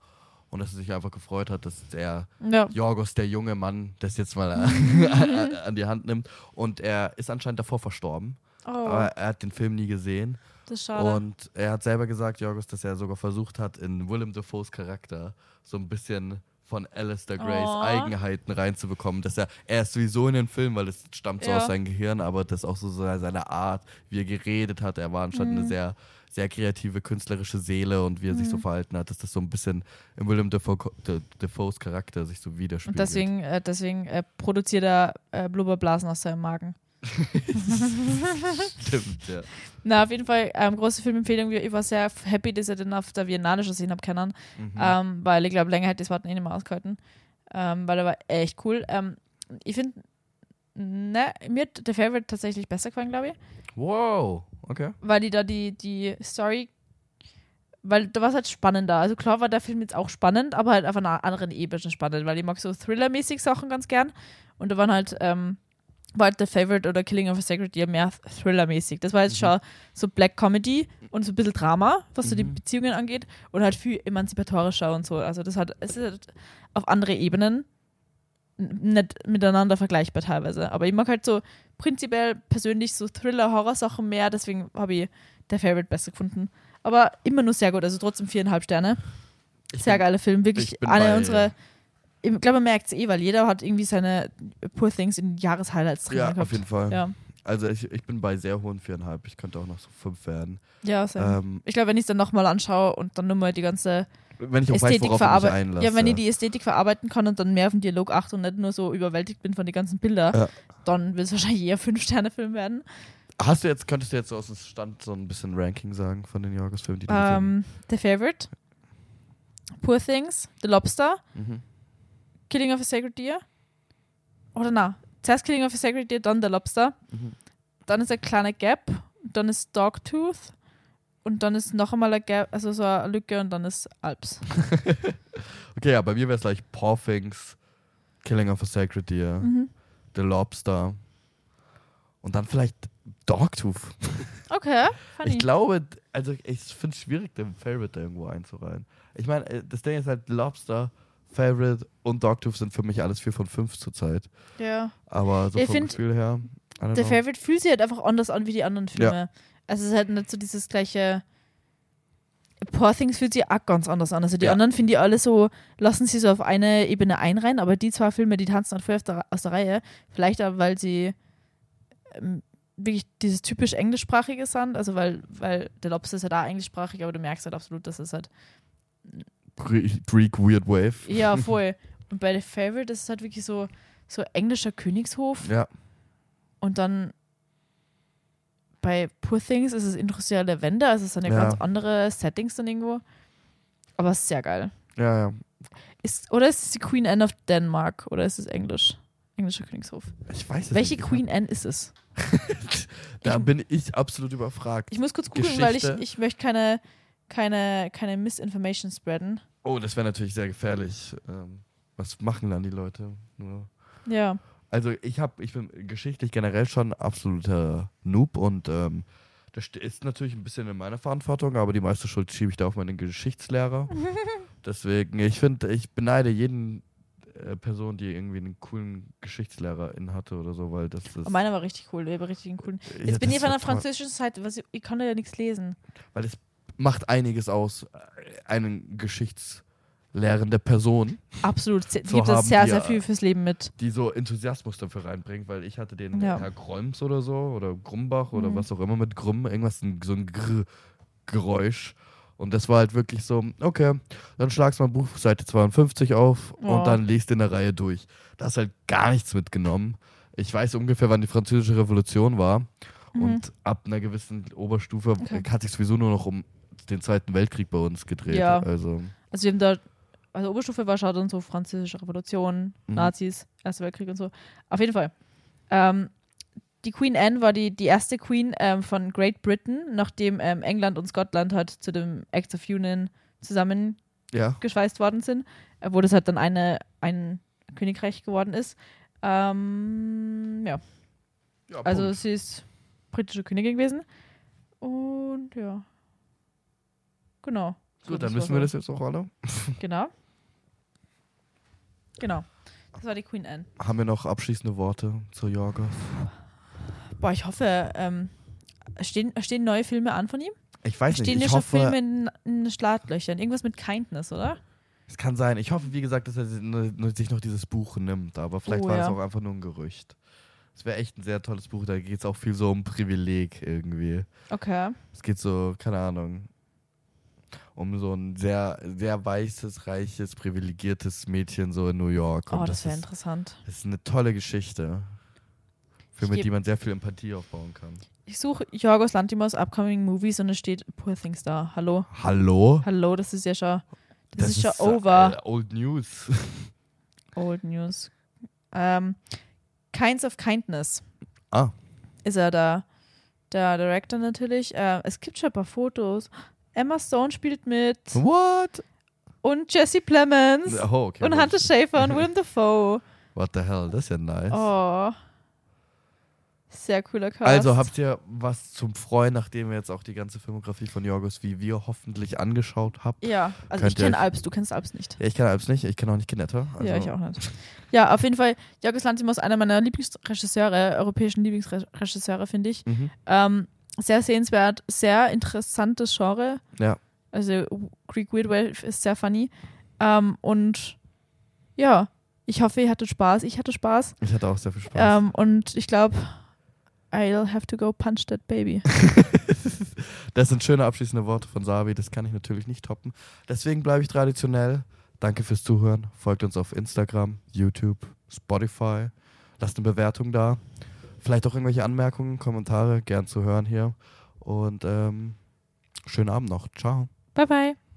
und dass er sich einfach gefreut hat, dass er Ja. Jorgos, der junge Mann, das jetzt mal an, an die Hand nimmt. Und er ist anscheinend davor verstorben, Oh, aber er hat den Film nie gesehen. Das ist schade. und er hat selber gesagt, Jorgos, dass er sogar versucht hat, in Willem Dafoes Charakter so ein bisschen von Alistair Grays Oh. Eigenheiten reinzubekommen. Dass er, er ist sowieso in den Film, weil es stammt so Ja. aus seinem Gehirn, aber das auch so seine Art, wie er geredet hat. Er war anscheinend eine Mhm. sehr, sehr kreative, künstlerische Seele und wie er sich so Mhm. verhalten hat, dass das so ein bisschen in Willem Dafoe, Da- Dafoes Charakter sich so widerspiegelt. Und deswegen, äh, deswegen äh, produziert er äh, Blubberblasen aus seinem Magen. Stimmt, ja. Na, auf jeden Fall, ähm, große Filmempfehlung. Ich war sehr happy, dass ich den auf der Biennale schon gesehen habe können, Mhm. ähm, weil ich glaube, länger hätte ich das Warten eh nicht mehr ausgehalten. Ähm, weil er war echt cool. Ähm, ich finde, ne, mir hat der Favorite tatsächlich besser gefallen, glaube ich. Wow, okay. weil die da die, die Story, weil da war es halt spannender. Also klar war der Film jetzt auch spannend, aber halt auf einer anderen Ebene spannend, weil ich mag so Thriller-mäßig Sachen ganz gern. Und da waren halt, ähm, war halt The Favorite oder Killing of a Sacred Deer mehr Thriller-mäßig. Das war jetzt Mhm. schon so Black Comedy und so ein bisschen Drama, was so die Mhm. Beziehungen angeht und halt viel emanzipatorischer und so. Also das hat, es ist halt auf andere Ebenen nicht miteinander vergleichbar teilweise. Aber ich mag halt so prinzipiell persönlich so Thriller-Horror-Sachen mehr, deswegen habe ich der Favorite besser gefunden. Aber immer nur sehr gut, also trotzdem viereinhalb Sterne. Ich Sehr bin- geiler Film, wirklich eine bei- unserer. Ich glaube, man merkt es eh, weil jeder hat irgendwie seine Poor Things in Jahreshighlights drin Ja, gehabt. auf jeden Fall. Ja, Also ich, ich bin bei sehr hohen viereinhalb. Ich könnte auch noch so fünf werden. ja. Ähm, Ich glaube, wenn ich es dann nochmal anschaue und dann nur mal die ganze wenn ich auch weiß, Ästhetik worauf ich mich verarbeiten. einlasse. Ja, wenn ich die Ästhetik verarbeiten kann und dann mehr auf den Dialog achte und nicht nur so überwältigt bin von den ganzen Bildern, Ja. dann wird es wahrscheinlich eher Fünf-Sterne-Film werden. Hast du jetzt, könntest du jetzt so aus dem Stand so ein bisschen Ranking sagen von den Jorgos-Filmen, die du gesehen Ähm, The Favorite, Poor Things, The Lobster? Mhm. Killing of a Sacred Deer. Oder na, zuerst Killing of a Sacred Deer, dann The Lobster. Mhm. Dann ist ein kleiner Gap, dann ist Dogtooth und dann ist noch einmal ein Gap, also so eine Lücke und dann ist Alps. Okay, ja, bei mir wäre es gleich Poor Things, Killing of a Sacred Deer, Mhm. The Lobster und dann vielleicht Dogtooth. Okay, funny. Ich glaube, also ich finde es schwierig, den Favorite da irgendwo einzureihen. Ich meine, äh, das Ding ist halt, Lobster, Favorite und Dogtooth sind für mich alles 4 von 5 zurzeit. ja. Aber so Ich vom find, Gefühl her. Der know. Favorite fühlt sich halt einfach anders an wie die anderen Filme. Also es ist halt nicht so dieses gleiche. Poor Things fühlt sich auch ganz anders an. Also die Ja. anderen finde ich alle so, lassen sie so auf eine Ebene einreihen, aber die zwei Filme, die tanzen halt voll aus der, Reihe. Vielleicht auch, weil sie ähm, wirklich dieses typisch englischsprachige sind. Also weil, weil der Lobster ist ja da englischsprachig, aber du merkst halt absolut, dass es halt Greek Weird Wave. ja voll. Und bei The Favorite ist es halt wirklich so, so englischer Königshof. Ja. Und dann bei Poor Things ist es industrielle Wende, also es sind ja, Ja. ganz andere Settings dann irgendwo. Aber es ist sehr geil. Ja, ja. Ist, oder ist es die Queen Anne of Denmark oder ist es Englisch? Englischer Königshof. Ich weiß es Welche nicht. Queen Anne ist es? Da Ich- bin ich absolut überfragt. Ich muss kurz googeln, weil ich, ich möchte keine, keine, keine Misinformation spreaden. Oh, das wäre natürlich sehr gefährlich. Ähm, was machen dann die Leute? Nur. Ja. Also ich habe, ich bin geschichtlich generell schon absoluter Noob und ähm, das st- ist natürlich ein bisschen in meiner Verantwortung, aber die meiste Schuld schiebe ich da auf meinen Geschichtslehrer. Deswegen, ich finde, ich beneide jeden äh, Person, die irgendwie einen coolen Geschichtslehrer in hatte oder so, weil das ist. Aber meiner war richtig cool, der war richtig cool. ja, Jetzt bin das ich einer war toll, französischen Seite, was ich, ich kann da ja nichts lesen. Weil es macht einiges aus, einen geschichtslehrende Person. Absolut. Sie gibt das haben sehr, sehr viel fürs Leben mit. die so Enthusiasmus dafür reinbringt, weil ich hatte den Ja. Herr Grolms oder so oder Grumbach oder Mhm. was auch immer mit Grumm, irgendwas, so ein Grr Geräusch. Und das war halt wirklich so, okay, dann schlagst mal Buch Seite 52 auf Oh. und dann liest in der Reihe durch. Da hast halt gar nichts mitgenommen. Ich weiß ungefähr, wann die französische Revolution war. Mhm. Und ab einer gewissen Oberstufe Okay. hat sich sowieso nur noch um den Zweiten Weltkrieg bei uns gedreht. Ja. Also, Also wir haben da also Oberstufe war schon dann so französische Revolution, Mhm. Nazis, Erster Weltkrieg und so. Auf jeden Fall. Ähm, die Queen Anne war die, die erste Queen ähm, von Great Britain, nachdem ähm, England und Schottland halt zu dem Act of Union zusammengeschweißt Ja. worden sind, äh, wo das halt dann eine, ein Königreich geworden ist. Ähm, ja, ja also sie ist britische Königin gewesen. Und ja. Genau. So, Gut, dann wissen wir das jetzt auch alle. Genau. Genau. Das war die Queen Anne. Haben wir noch abschließende Worte zu Jorgos? Boah, ich hoffe, ähm, stehen, stehen neue Filme an von ihm? Ich weiß stehen nicht. ja Ich schon hoffe, Filme in, in Startlöchern. Irgendwas mit Kindness, oder? es kann sein. Ich hoffe, wie gesagt, dass er si- nur- nur sich noch dieses Buch nimmt. Aber vielleicht Oh, war das ja. auch einfach nur ein Gerücht. Es wäre echt ein sehr tolles Buch. Da geht es auch viel so um Privileg irgendwie. Okay. Es geht so, keine Ahnung, um so ein sehr, sehr weißes, reiches, privilegiertes Mädchen so in New York. Oh, Und das wäre ist, interessant. das ist eine tolle Geschichte. Für Ich mit die man sehr viel Empathie aufbauen kann. Ich suche Jorgos Lantimos Upcoming Movies und es steht Poor Things da. Hallo. Hallo? Hallo, das ist ja schon. Das, ist schon äh, over. Old News. Old News. Ähm, Kinds of Kindness ah, ist er da. Der Director natürlich. Äh, es gibt schon ein paar Fotos. Emma Stone spielt mit. what? Und Jesse Plemons. Oh, okay. und Hunter Schafer und Willem Dafoe. What the hell, das ist ja nice. Oh. Sehr cooler Cast. Also habt ihr was zum Freuen, nachdem ihr jetzt auch die ganze Filmografie von Jorgos wie wir hoffentlich angeschaut habt? Ja, also Könnt ich kenne Alps, du kennst Alps nicht. Ja, ich kenne Alps nicht, ich kenne auch nicht Kinetta. Also, Ja, ich auch nicht. Ja, auf jeden Fall, Jorgos Lanthimos, einer meiner Lieblingsregisseure, europäischen Lieblingsregisseure, finde ich. Mhm. Ähm, sehr sehenswert, sehr interessantes Genre. Ja. Also Greek Weird Wave ist sehr funny. Ähm, und ja, ich hoffe, ihr hattet Spaß. Ich hatte Spaß. Ich hatte auch sehr viel Spaß. Ähm, und ich glaube, I'll have to go punch that baby. Das sind schöne abschließende Worte von Sabi, das kann ich natürlich nicht toppen. Deswegen bleibe ich traditionell. Danke fürs Zuhören. Folgt uns auf Instagram, YouTube, Spotify. Lasst eine Bewertung da. Vielleicht auch irgendwelche Anmerkungen, Kommentare, gern zu hören hier. Und ähm, schönen Abend noch. Ciao. Bye, bye.